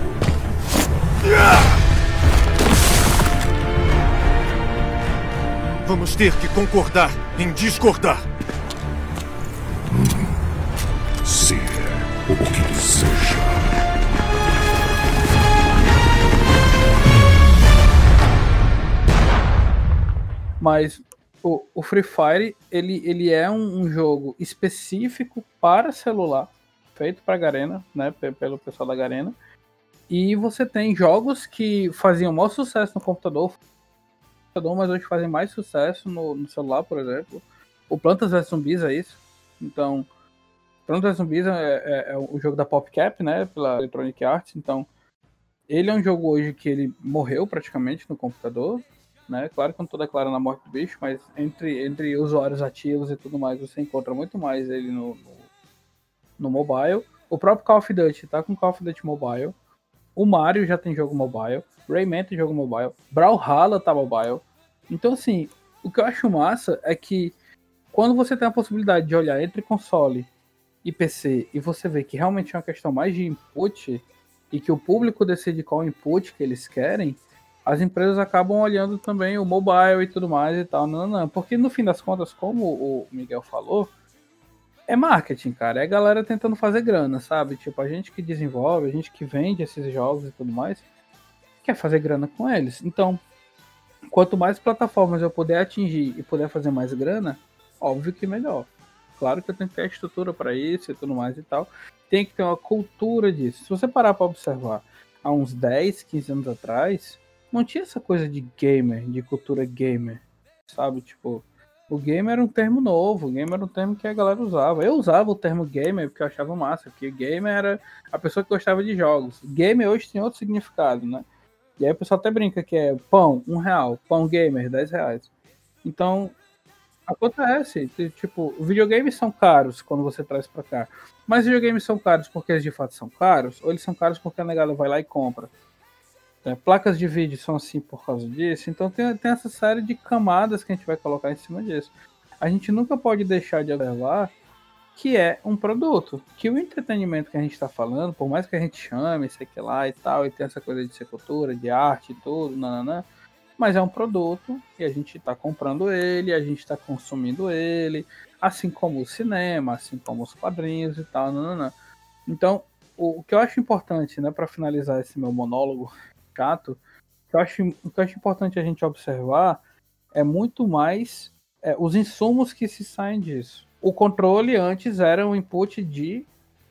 Vamos ter que concordar em discordar. Ser o que deseja. Mas o, o Free Fire, ele, ele é um, um jogo específico para celular, feito para Garena, né, pe- pelo pessoal da Garena. E você tem jogos que faziam maior sucesso no computador, mas hoje fazem mais sucesso no, no celular, por exemplo. O Plantas vs Zumbis é isso. Então, Plantas vs Zumbis é, é- é o jogo da PopCap, né, pela Electronic Arts. Então, ele é um jogo hoje que ele morreu praticamente no computador, né? Claro que eu não tô declarando a morte do bicho, mas entre, entre usuários ativos e tudo mais, você encontra muito mais ele no, no, no mobile. O próprio Call of Duty tá com Call of Duty Mobile. O Mario já tem jogo mobile. Rayman tem jogo mobile. Brawlhalla tá mobile. Então, assim, o que eu acho massa é que quando você tem a possibilidade de olhar entre console e PC e você vê que realmente é uma questão mais de input e que o público decide qual input que eles querem, as empresas acabam olhando também o mobile e tudo mais e tal. Não, não, não. Porque no fim das contas, como o Miguel falou, é marketing, cara. É galera tentando fazer grana, sabe? Tipo, a gente que desenvolve, a gente que vende esses jogos e tudo mais, quer fazer grana com eles. Então, quanto mais plataformas eu puder atingir e puder fazer mais grana, óbvio que melhor. Claro que eu tenho que ter a estrutura para isso e tudo mais e tal. Tem que ter uma cultura disso. Se você parar para observar, há uns 10, 15 anos atrás, não tinha essa coisa de gamer, de cultura gamer, sabe? Tipo, O gamer era um termo novo, o gamer era um termo que a galera usava. Eu usava o termo gamer porque eu achava massa, porque gamer era a pessoa que gostava de jogos. Gamer hoje tem outro significado, né? E aí o pessoal até brinca que é pão, um real, pão gamer, 10 reais. Então, acontece, tipo, videogames são caros quando você traz pra cá. Mas videogames são caros porque eles de fato são caros, ou eles são caros porque a negada vai lá e compra. É, placas de vídeo são assim por causa disso, então tem, tem essa série de camadas que a gente vai colocar em cima disso. A gente nunca pode deixar de observar que é um produto, que o entretenimento que a gente está falando, por mais que a gente chame, sei que lá e tal, e tem essa coisa de ser cultura, de arte e tudo, nananã, mas é um produto e a gente está comprando ele, a gente está consumindo ele, assim como o cinema, assim como os quadrinhos e tal, nananã. Então, o, o que eu acho importante, né, para finalizar esse meu monólogo (laughs) chato, o que eu acho, o que eu acho importante a gente observar é muito mais é, os insumos que se saem disso. O controle antes era um input de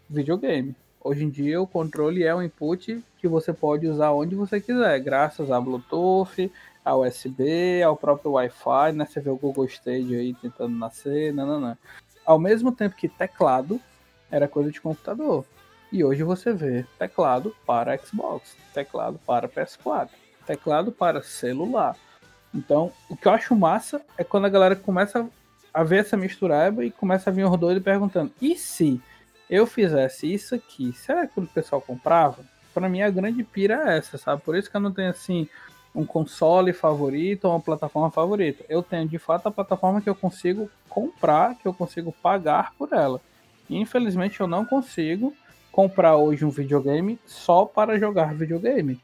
videogame. Hoje em dia o controle é um input que você pode usar onde você quiser, graças a Bluetooth, a USB, ao próprio Wi-Fi, né? Você vê o Google Stage aí tentando nascer, nananã. Ao mesmo tempo que teclado era coisa de computador. E hoje você vê teclado para Xbox, teclado para PS4, teclado para celular. Então, o que eu acho massa é quando a galera começa a ver essa mistureba e começa a vir os doidos perguntando: e se eu fizesse isso aqui, será que o pessoal comprava? Pra mim, a grande pira é essa, sabe? Por isso que eu não tenho assim um console favorito ou uma plataforma favorita. Eu tenho de fato a plataforma que eu consigo comprar, que eu consigo pagar por ela. Infelizmente, eu não consigo comprar hoje um videogame só para jogar videogame.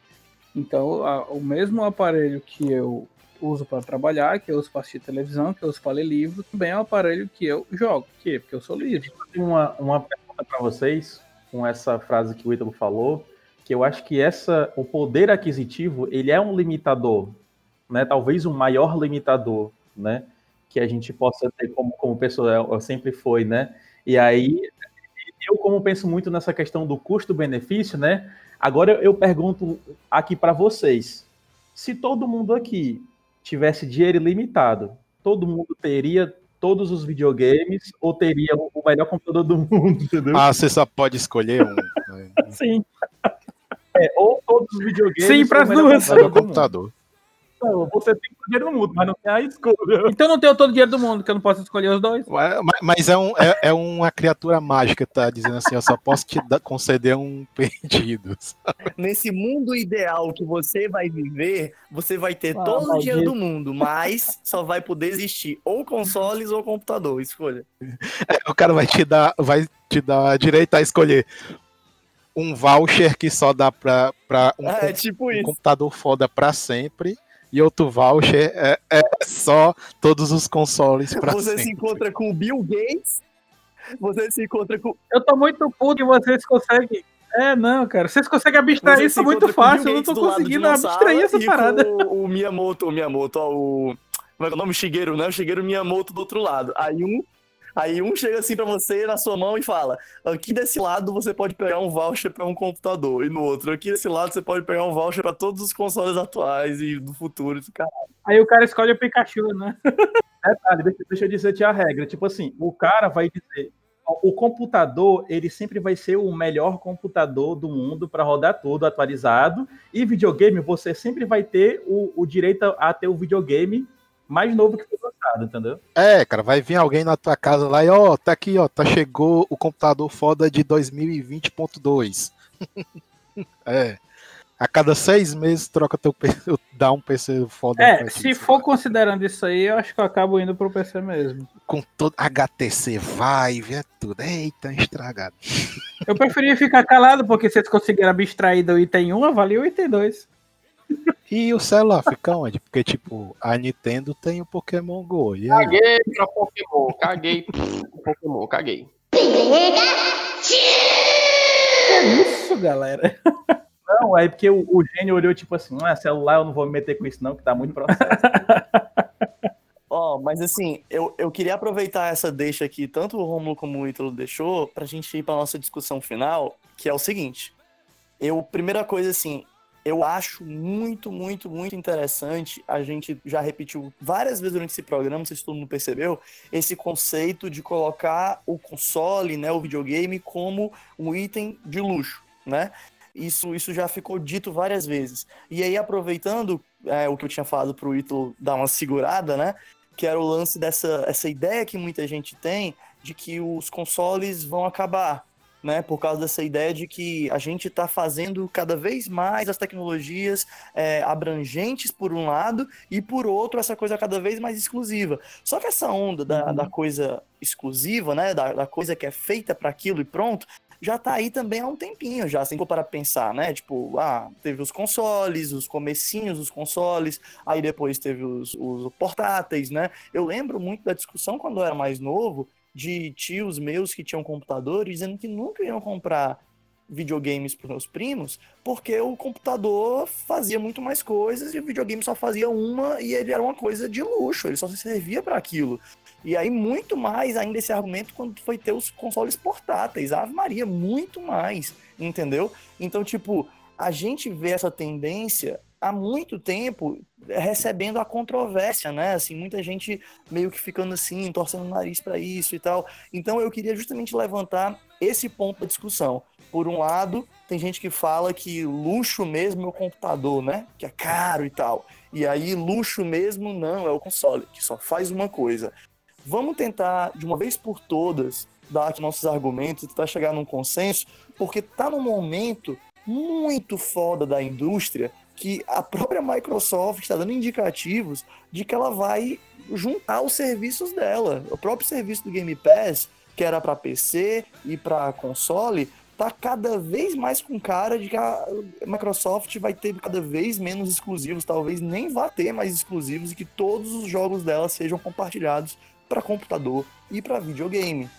Então, a- o mesmo aparelho que eu uso para trabalhar, que eu uso para assistir televisão, que eu uso para ler livro, também é o aparelho que eu jogo. Quê? Porque eu sou livre. Uma, uma pergunta para vocês, com essa frase que o Ítalo falou, que eu acho que essa, o poder aquisitivo, ele é um limitador, né? Talvez um maior limitador, né? Que a gente possa ter como, como pessoa, sempre foi, né? E aí, eu como penso muito nessa questão do custo-benefício, né? Agora eu pergunto aqui para vocês, se todo mundo aqui tivesse dinheiro ilimitado, todo mundo teria todos os videogames ou teria o melhor computador do mundo, entendeu? Ah, você só pode escolher um. né? (laughs) Sim. É, ou todos os videogames. Sim, o melhor duas. computador Não, você tem todo o dinheiro do mundo, mas não tem a escolha. Então eu não tenho todo o dinheiro do mundo, que eu não posso escolher os dois. Mas, mas é, um, é, é uma criatura mágica, tá dizendo assim, eu só posso te dar- conceder um (laughs) pedido. Nesse mundo ideal que você vai viver, você vai ter Ah, todo o dinheiro do mundo, mas só vai poder existir ou consoles ou computador. Escolha. O cara vai te dar, vai te dar direito a escolher um voucher que só dá pra, pra um, é tipo um isso. computador foda pra sempre. E outro voucher é, é só todos os consoles pra Você sempre. se encontra com o Bill Gates, você se encontra com. Eu tô muito puto que vocês conseguem. É, não, cara. Vocês conseguem abstrair Você isso muito o fácil. Eu não tô conseguindo abstrair essa e parada. com O Miyamoto, o Miyamoto, ó, o. Como é que é o nome? Shigeru, né? O Shigeru Miyamoto do outro lado. Aí um. Aí um chega assim pra você na sua mão e fala: aqui desse lado você pode pegar um voucher pra um computador. E no outro, aqui desse lado você pode pegar um voucher pra todos os consoles atuais e do futuro. Esse cara. Aí o cara escolhe o Pikachu, né? (laughs) Detalhe, deixa, deixa eu dizer a regra. Tipo assim, o cara vai dizer. O computador, ele sempre vai ser o melhor computador do mundo para rodar tudo atualizado. E videogame, você sempre vai ter o, o direito a ter o videogame mais novo que foi lançado, entendeu? É, cara, vai vir alguém na tua casa lá e ó, tá aqui, ó, tá chegou o computador foda de 2020.2. (laughs) é. A cada seis meses troca teu PC, dá um PC foda. É, se for considerando isso aí, eu acho que eu acabo indo pro PC mesmo. com todo HTC Vive, é tudo. Eita, estragado. Eu preferia ficar calado, porque vocês conseguiram abstrair do item 1, avalia o item 2. E o celular fica onde? Porque, tipo, a Nintendo tem o Pokémon Go. E aí? Caguei pra Pokémon, caguei pro Pokémon, caguei. Isso, galera. Não, é porque o, o gênio olhou tipo assim, ah, celular eu não vou me meter com isso não, que tá muito processo. (laughs) Ó, mas assim, eu, eu queria aproveitar essa deixa aqui, tanto o Romulo como o Ítalo deixou, pra gente ir pra nossa discussão final, que é o seguinte. Eu, primeira coisa assim, eu acho muito, muito, muito interessante. A gente já repetiu várias vezes durante esse programa, não sei se todo mundo percebeu, esse conceito de colocar o console, né, o videogame, como um item de luxo, né? Isso, isso já ficou dito várias vezes. E aí, aproveitando é, o que eu tinha falado para o Ítalo dar uma segurada, né? Que era o lance dessa essa ideia que muita gente tem de que os consoles vão acabar, né? Por causa dessa ideia de que a gente está fazendo cada vez mais as tecnologias é, abrangentes por um lado e por outro essa coisa cada vez mais exclusiva. Só que essa onda da, da coisa exclusiva, né? Da, da coisa que é feita para aquilo e pronto, já tá aí também há um tempinho, já, assim, para pensar, né? Tipo, ah, teve os consoles, os comecinhos dos consoles, aí depois teve os, os portáteis, né? Eu lembro muito da discussão quando eu era mais novo, de tios meus que tinham computadores dizendo que nunca iam comprar videogames para meus primos, porque o computador fazia muito mais coisas e o videogame só fazia uma e ele era uma coisa de luxo, ele só se servia para aquilo. E aí, muito mais ainda esse argumento quando foi ter os consoles portáteis. Ave Maria, muito mais, entendeu? Então, tipo, a gente vê essa tendência há muito tempo recebendo a controvérsia, né? Assim, muita gente meio que ficando assim, torcendo o nariz para isso e tal. Então, eu queria justamente levantar esse ponto da discussão. Por um lado, tem gente que fala que luxo mesmo é o computador, né? Que é caro e tal. E aí, luxo mesmo não, é o console, que só faz uma coisa. Vamos tentar, de uma vez por todas, dar aqui nossos argumentos tentar chegar num consenso, porque tá num momento muito foda da indústria que a própria Microsoft está dando indicativos de que ela vai juntar os serviços dela. O próprio serviço do Game Pass, que era para PC e para console, tá cada vez mais com cara de que a Microsoft vai ter cada vez menos exclusivos, talvez nem vá ter mais exclusivos e que todos os jogos dela sejam compartilhados para computador e para videogame.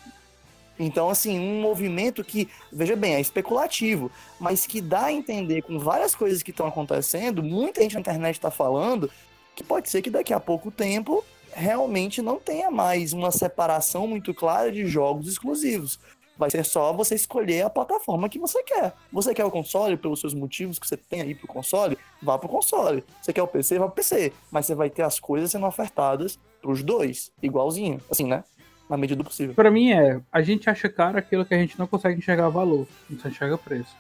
Então, assim, um movimento que, veja bem, é especulativo, mas que dá a entender com várias coisas que estão acontecendo, muita gente na internet está falando que pode ser que daqui a pouco tempo realmente não tenha mais uma separação muito clara de jogos exclusivos. Vai ser só você escolher a plataforma que você quer. Você quer o console pelos seus motivos que você tem aí pro console? Vá pro console. Você quer o PC? Vá pro PC. Mas você vai ter as coisas sendo ofertadas pros dois, igualzinho. Assim, né? Na medida do possível. Pra mim é, a gente acha caro aquilo que a gente não consegue enxergar valor. Gente só enxerga preço.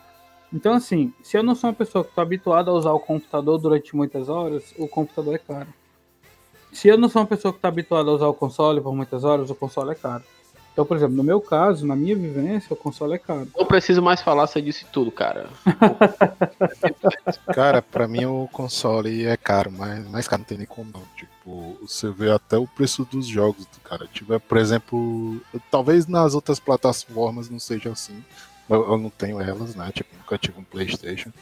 Então, assim, se eu não sou uma pessoa que tô habituada a usar o computador durante muitas horas, o computador é caro. Se eu não sou uma pessoa que está habituada a usar o console por muitas horas, o console é caro. Então, por exemplo, no meu caso, na minha vivência, o console é caro. Não preciso mais falar, você disse tudo, cara. (laughs) Cara, pra mim o console é caro, mas mais caro não tem nem como não. Tipo, você vê até o preço dos jogos do cara. Tiver, por exemplo, talvez nas outras plataformas não seja assim. Eu, eu não tenho elas, né? Tipo, nunca tive um Playstation.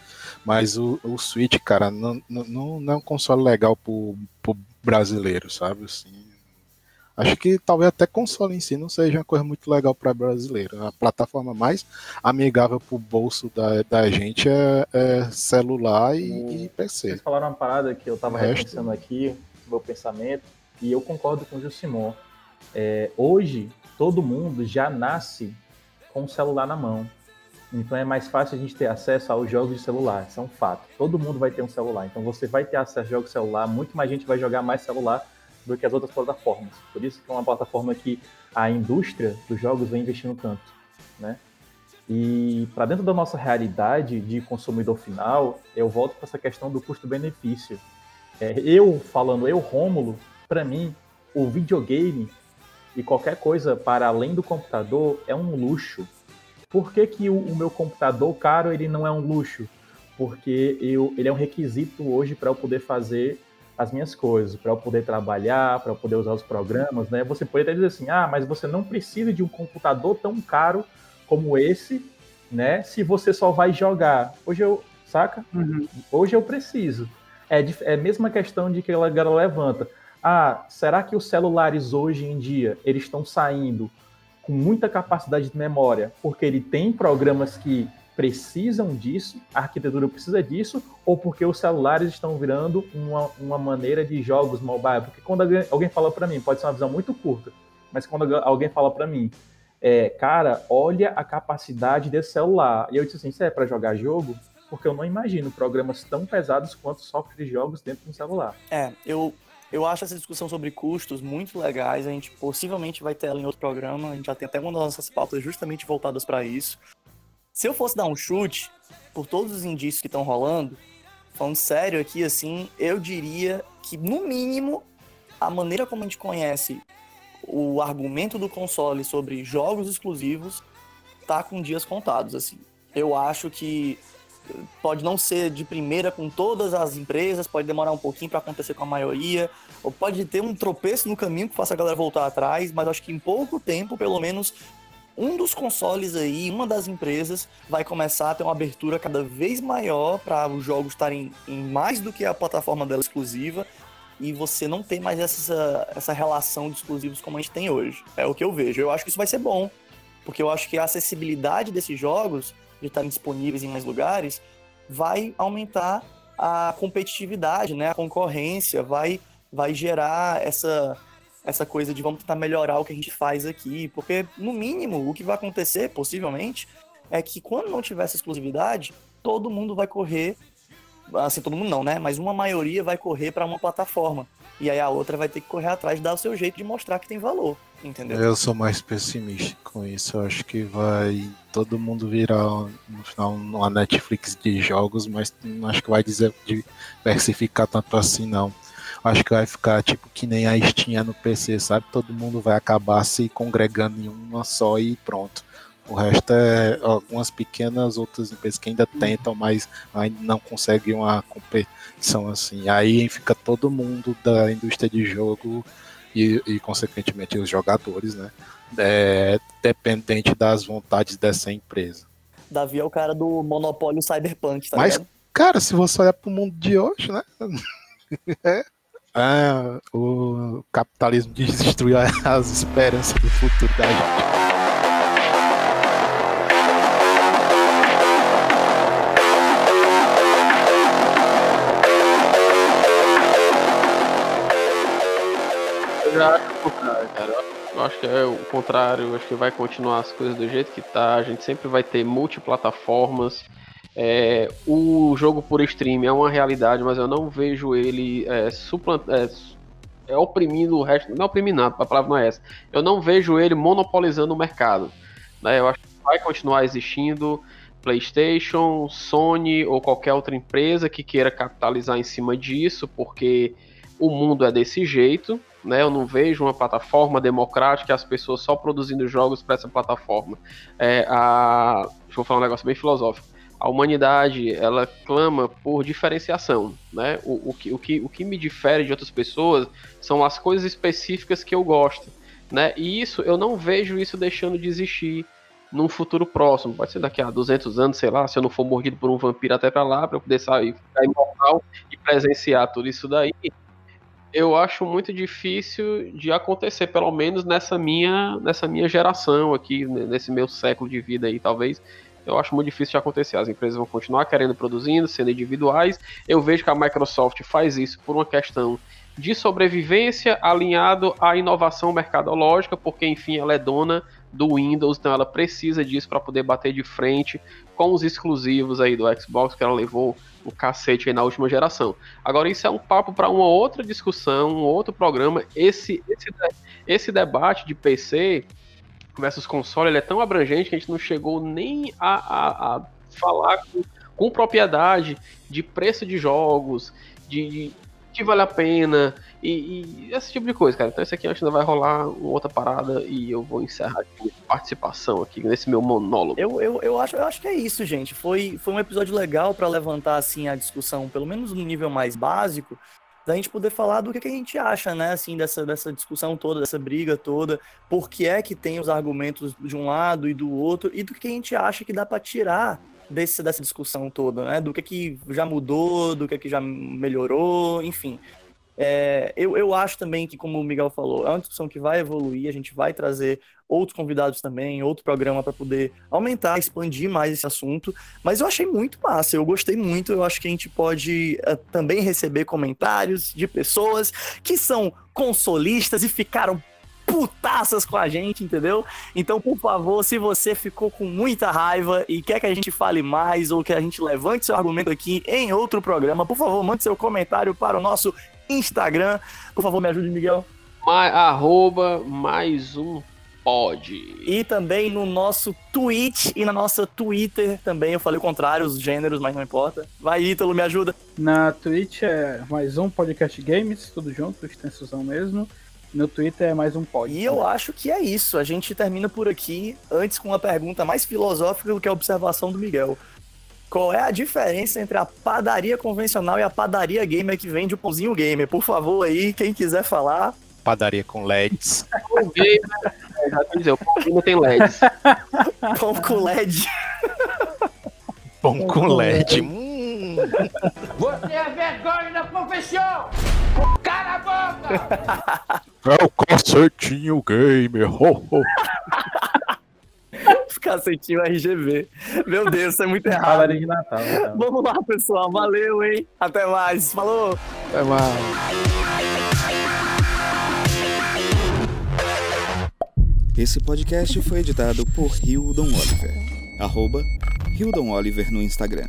Mas o, o Switch, cara, não, não, não é um console legal pro, pro brasileiro, sabe? Assim, Acho que talvez até console em si não seja uma coisa muito legal para brasileiro. A plataforma mais amigável para o bolso da, da gente é, é celular e, e, PC. Vocês falaram uma parada que eu estava repensando aqui, meu pensamento, e eu concordo com o Gilsimon. É, hoje, todo mundo já nasce com o celular na mão. Então é mais fácil a gente ter acesso aos jogos de celular, isso é um fato. Todo mundo vai ter um celular, então você vai ter acesso a jogos de celular, muito mais gente vai jogar mais celular do que as outras plataformas. Por isso que é uma plataforma que a indústria dos jogos vem investindo tanto, né? E para dentro da nossa realidade de consumidor final, eu volto para essa questão do custo-benefício. É, eu falando, eu Rômulo, para mim, o videogame e qualquer coisa para além do computador é um luxo. Por que, que o, o meu computador caro ele não é um luxo? Porque eu, ele é um requisito hoje para eu poder fazer as minhas coisas, para eu poder trabalhar, para eu poder usar os programas, né? Você pode até dizer assim, ah, mas você não precisa de um computador tão caro como esse, né? Se você só vai jogar. Hoje eu, saca? Uhum. Hoje eu preciso. É, é a mesma questão de que a galera levanta. Ah, será que os celulares hoje em dia, eles estão saindo com muita capacidade de memória, porque ele tem programas que precisam disso, a arquitetura precisa disso, ou porque os celulares estão virando uma, uma maneira de jogos mobile? Porque quando alguém, fala para mim, pode ser uma visão muito curta, mas quando alguém fala para mim, é, cara, olha a capacidade desse celular, e eu disse assim, isso é para jogar jogo? porque eu não imagino programas tão pesados quanto software de jogos dentro de um celular. É, eu, eu acho essa discussão sobre custos muito legais. A gente possivelmente vai ter ela em outro programa. A gente já tem até uma das nossas pautas justamente voltadas para isso. Se eu fosse dar um chute, por todos os indícios que estão rolando, falando sério aqui, assim, eu diria que, no mínimo, a maneira como a gente conhece o argumento do console sobre jogos exclusivos tá com dias contados, assim. Eu acho que pode não ser de primeira com todas as empresas, pode demorar um pouquinho para acontecer com a maioria, ou pode ter um tropeço no caminho que faça a galera voltar atrás, mas acho que em pouco tempo, pelo menos, um dos consoles aí, uma das empresas, vai começar a ter uma abertura cada vez maior para os jogos estarem em mais do que a plataforma dela exclusiva e você não tem mais essa, essa relação de exclusivos como a gente tem hoje. É o que eu vejo. Eu acho que isso vai ser bom, porque eu acho que a acessibilidade desses jogos, de estarem disponíveis em mais lugares, vai aumentar a competitividade, né? A concorrência, vai, vai gerar essa, essa coisa de vamos tentar melhorar o que a gente faz aqui. Porque, no mínimo, o que vai acontecer, possivelmente, é que quando não tiver essa exclusividade, todo mundo vai correr. Assim, todo mundo não, né? Mas uma maioria vai correr para uma plataforma. E aí a outra vai ter que correr atrás, dar o seu jeito de mostrar que tem valor. Entendeu? Eu sou mais pessimista com isso. Eu acho que vai todo mundo virar no final uma Netflix de jogos, mas não acho que vai diversificar tanto assim, não. Acho que vai ficar tipo que nem a Steam no PC, sabe? Todo mundo vai acabar se congregando em uma só e pronto. O resto é algumas pequenas outras empresas que ainda tentam, mas ainda não conseguem uma competição assim. Aí fica todo mundo da indústria de jogo e, e consequentemente os jogadores, né? É, dependente das vontades dessa empresa. Davi é o cara do monopólio cyberpunk, tá Mas, ligado? cara, se você olhar pro mundo de hoje, né? (laughs) é, é, o capitalismo (laughs) destruiu as esperanças do futuro da gente. Eu acho o contrário. Eu acho que é o contrário, eu acho que vai continuar as coisas do jeito que tá. A gente sempre vai ter multiplataformas. É, o jogo por stream é uma realidade, mas eu não vejo ele é, é, é oprimindo o resto. Não é oprimindo nada, a palavra não é essa. Eu não vejo ele monopolizando o mercado. Né? Eu acho que vai continuar existindo PlayStation, Sony ou qualquer outra empresa que queira capitalizar em cima disso, porque o mundo é desse jeito. Né, eu não vejo uma plataforma democrática as pessoas só produzindo jogos para essa plataforma. É, a, deixa eu falar um negócio bem filosófico. A humanidade ela clama por diferenciação, né? O, o, que, o, que, o que me difere de outras pessoas são as coisas específicas que eu gosto, né? E isso eu não vejo isso deixando de existir num futuro próximo. Pode ser daqui a 200 anos, sei lá, se eu não for mordido por um vampiro até para lá, para eu poder sair, ficar imortal e presenciar tudo isso daí eu acho muito difícil de acontecer, pelo menos nessa minha, nessa minha geração aqui, nesse meu século de vida aí, talvez. Eu acho muito difícil de acontecer. As empresas vão continuar querendo produzindo, sendo individuais. Eu vejo que a Microsoft faz isso por uma questão de sobrevivência alinhado à inovação mercadológica, porque enfim ela é dona do Windows, então ela precisa disso para poder bater de frente com os exclusivos aí do Xbox que ela levou o cacete aí na última geração. Agora, isso é um papo para uma outra discussão, um outro programa. Esse, esse, esse debate de PC versus console ele é tão abrangente que a gente não chegou nem a, a, a falar com, com, propriedade de preço de jogos, de, de que vale a pena e, e, esse tipo de coisa, cara. Então isso aqui acho que ainda vai rolar uma outra parada e eu vou encerrar aqui participação aqui nesse meu monólogo. Eu, eu, eu, acho, eu acho que é isso, gente. Foi, foi um episódio legal para levantar assim a discussão, pelo menos no nível mais básico, da gente poder falar do que, que a gente acha, né, assim, dessa, dessa discussão toda, dessa briga toda, por que é que tem os argumentos de um lado e do outro, e do que a gente acha que dá para tirar desse, dessa discussão toda, né? Do que, que já mudou, do que, que já melhorou, enfim. É, eu, eu acho também que, como o Miguel falou, é uma discussão que vai evoluir, a gente vai trazer outros convidados também, outro programa para poder aumentar, expandir mais esse assunto. Mas eu achei muito massa, eu gostei muito. Eu acho que a gente pode uh, também receber comentários de pessoas que são consolistas e ficaram putaças com a gente, entendeu? Então, por favor, se você ficou com muita raiva e quer que a gente fale mais ou que a gente levante seu argumento aqui em outro programa, por favor, mande seu comentário para o nosso Instagram. Por favor, me ajude, Miguel. Ma- arroba mais um pod. E também no nosso Twitch e na nossa Twitter também. Eu falei o contrário, os gêneros, mas não importa. Vai, Ítalo, me ajuda. Na Twitch é mais um podcast games, tudo junto, extensão mesmo. No Twitter é mais um pod. E eu acho que é isso. A gente termina por aqui, antes com uma pergunta mais filosófica do que a observação do Miguel. Qual é a diferença entre a padaria convencional e a padaria gamer que vende o pãozinho gamer? Por favor, aí, quem quiser falar. Padaria com LEDs. O gamer, o não tem LEDs. Pão com LED. (laughs) Pão com LED. Hum. Você é vergonha da profissão! Cala a boca! (laughs) É o concertinho gamer. Ho, ho. Os cacetinhos RGB. Meu Deus, isso é muito errado. De Natal. então. Vamos lá, pessoal. Valeu, hein? Até mais. Falou! Até mais. Esse podcast foi editado por Hildon Oliver. Arroba Hildon Oliver no Instagram.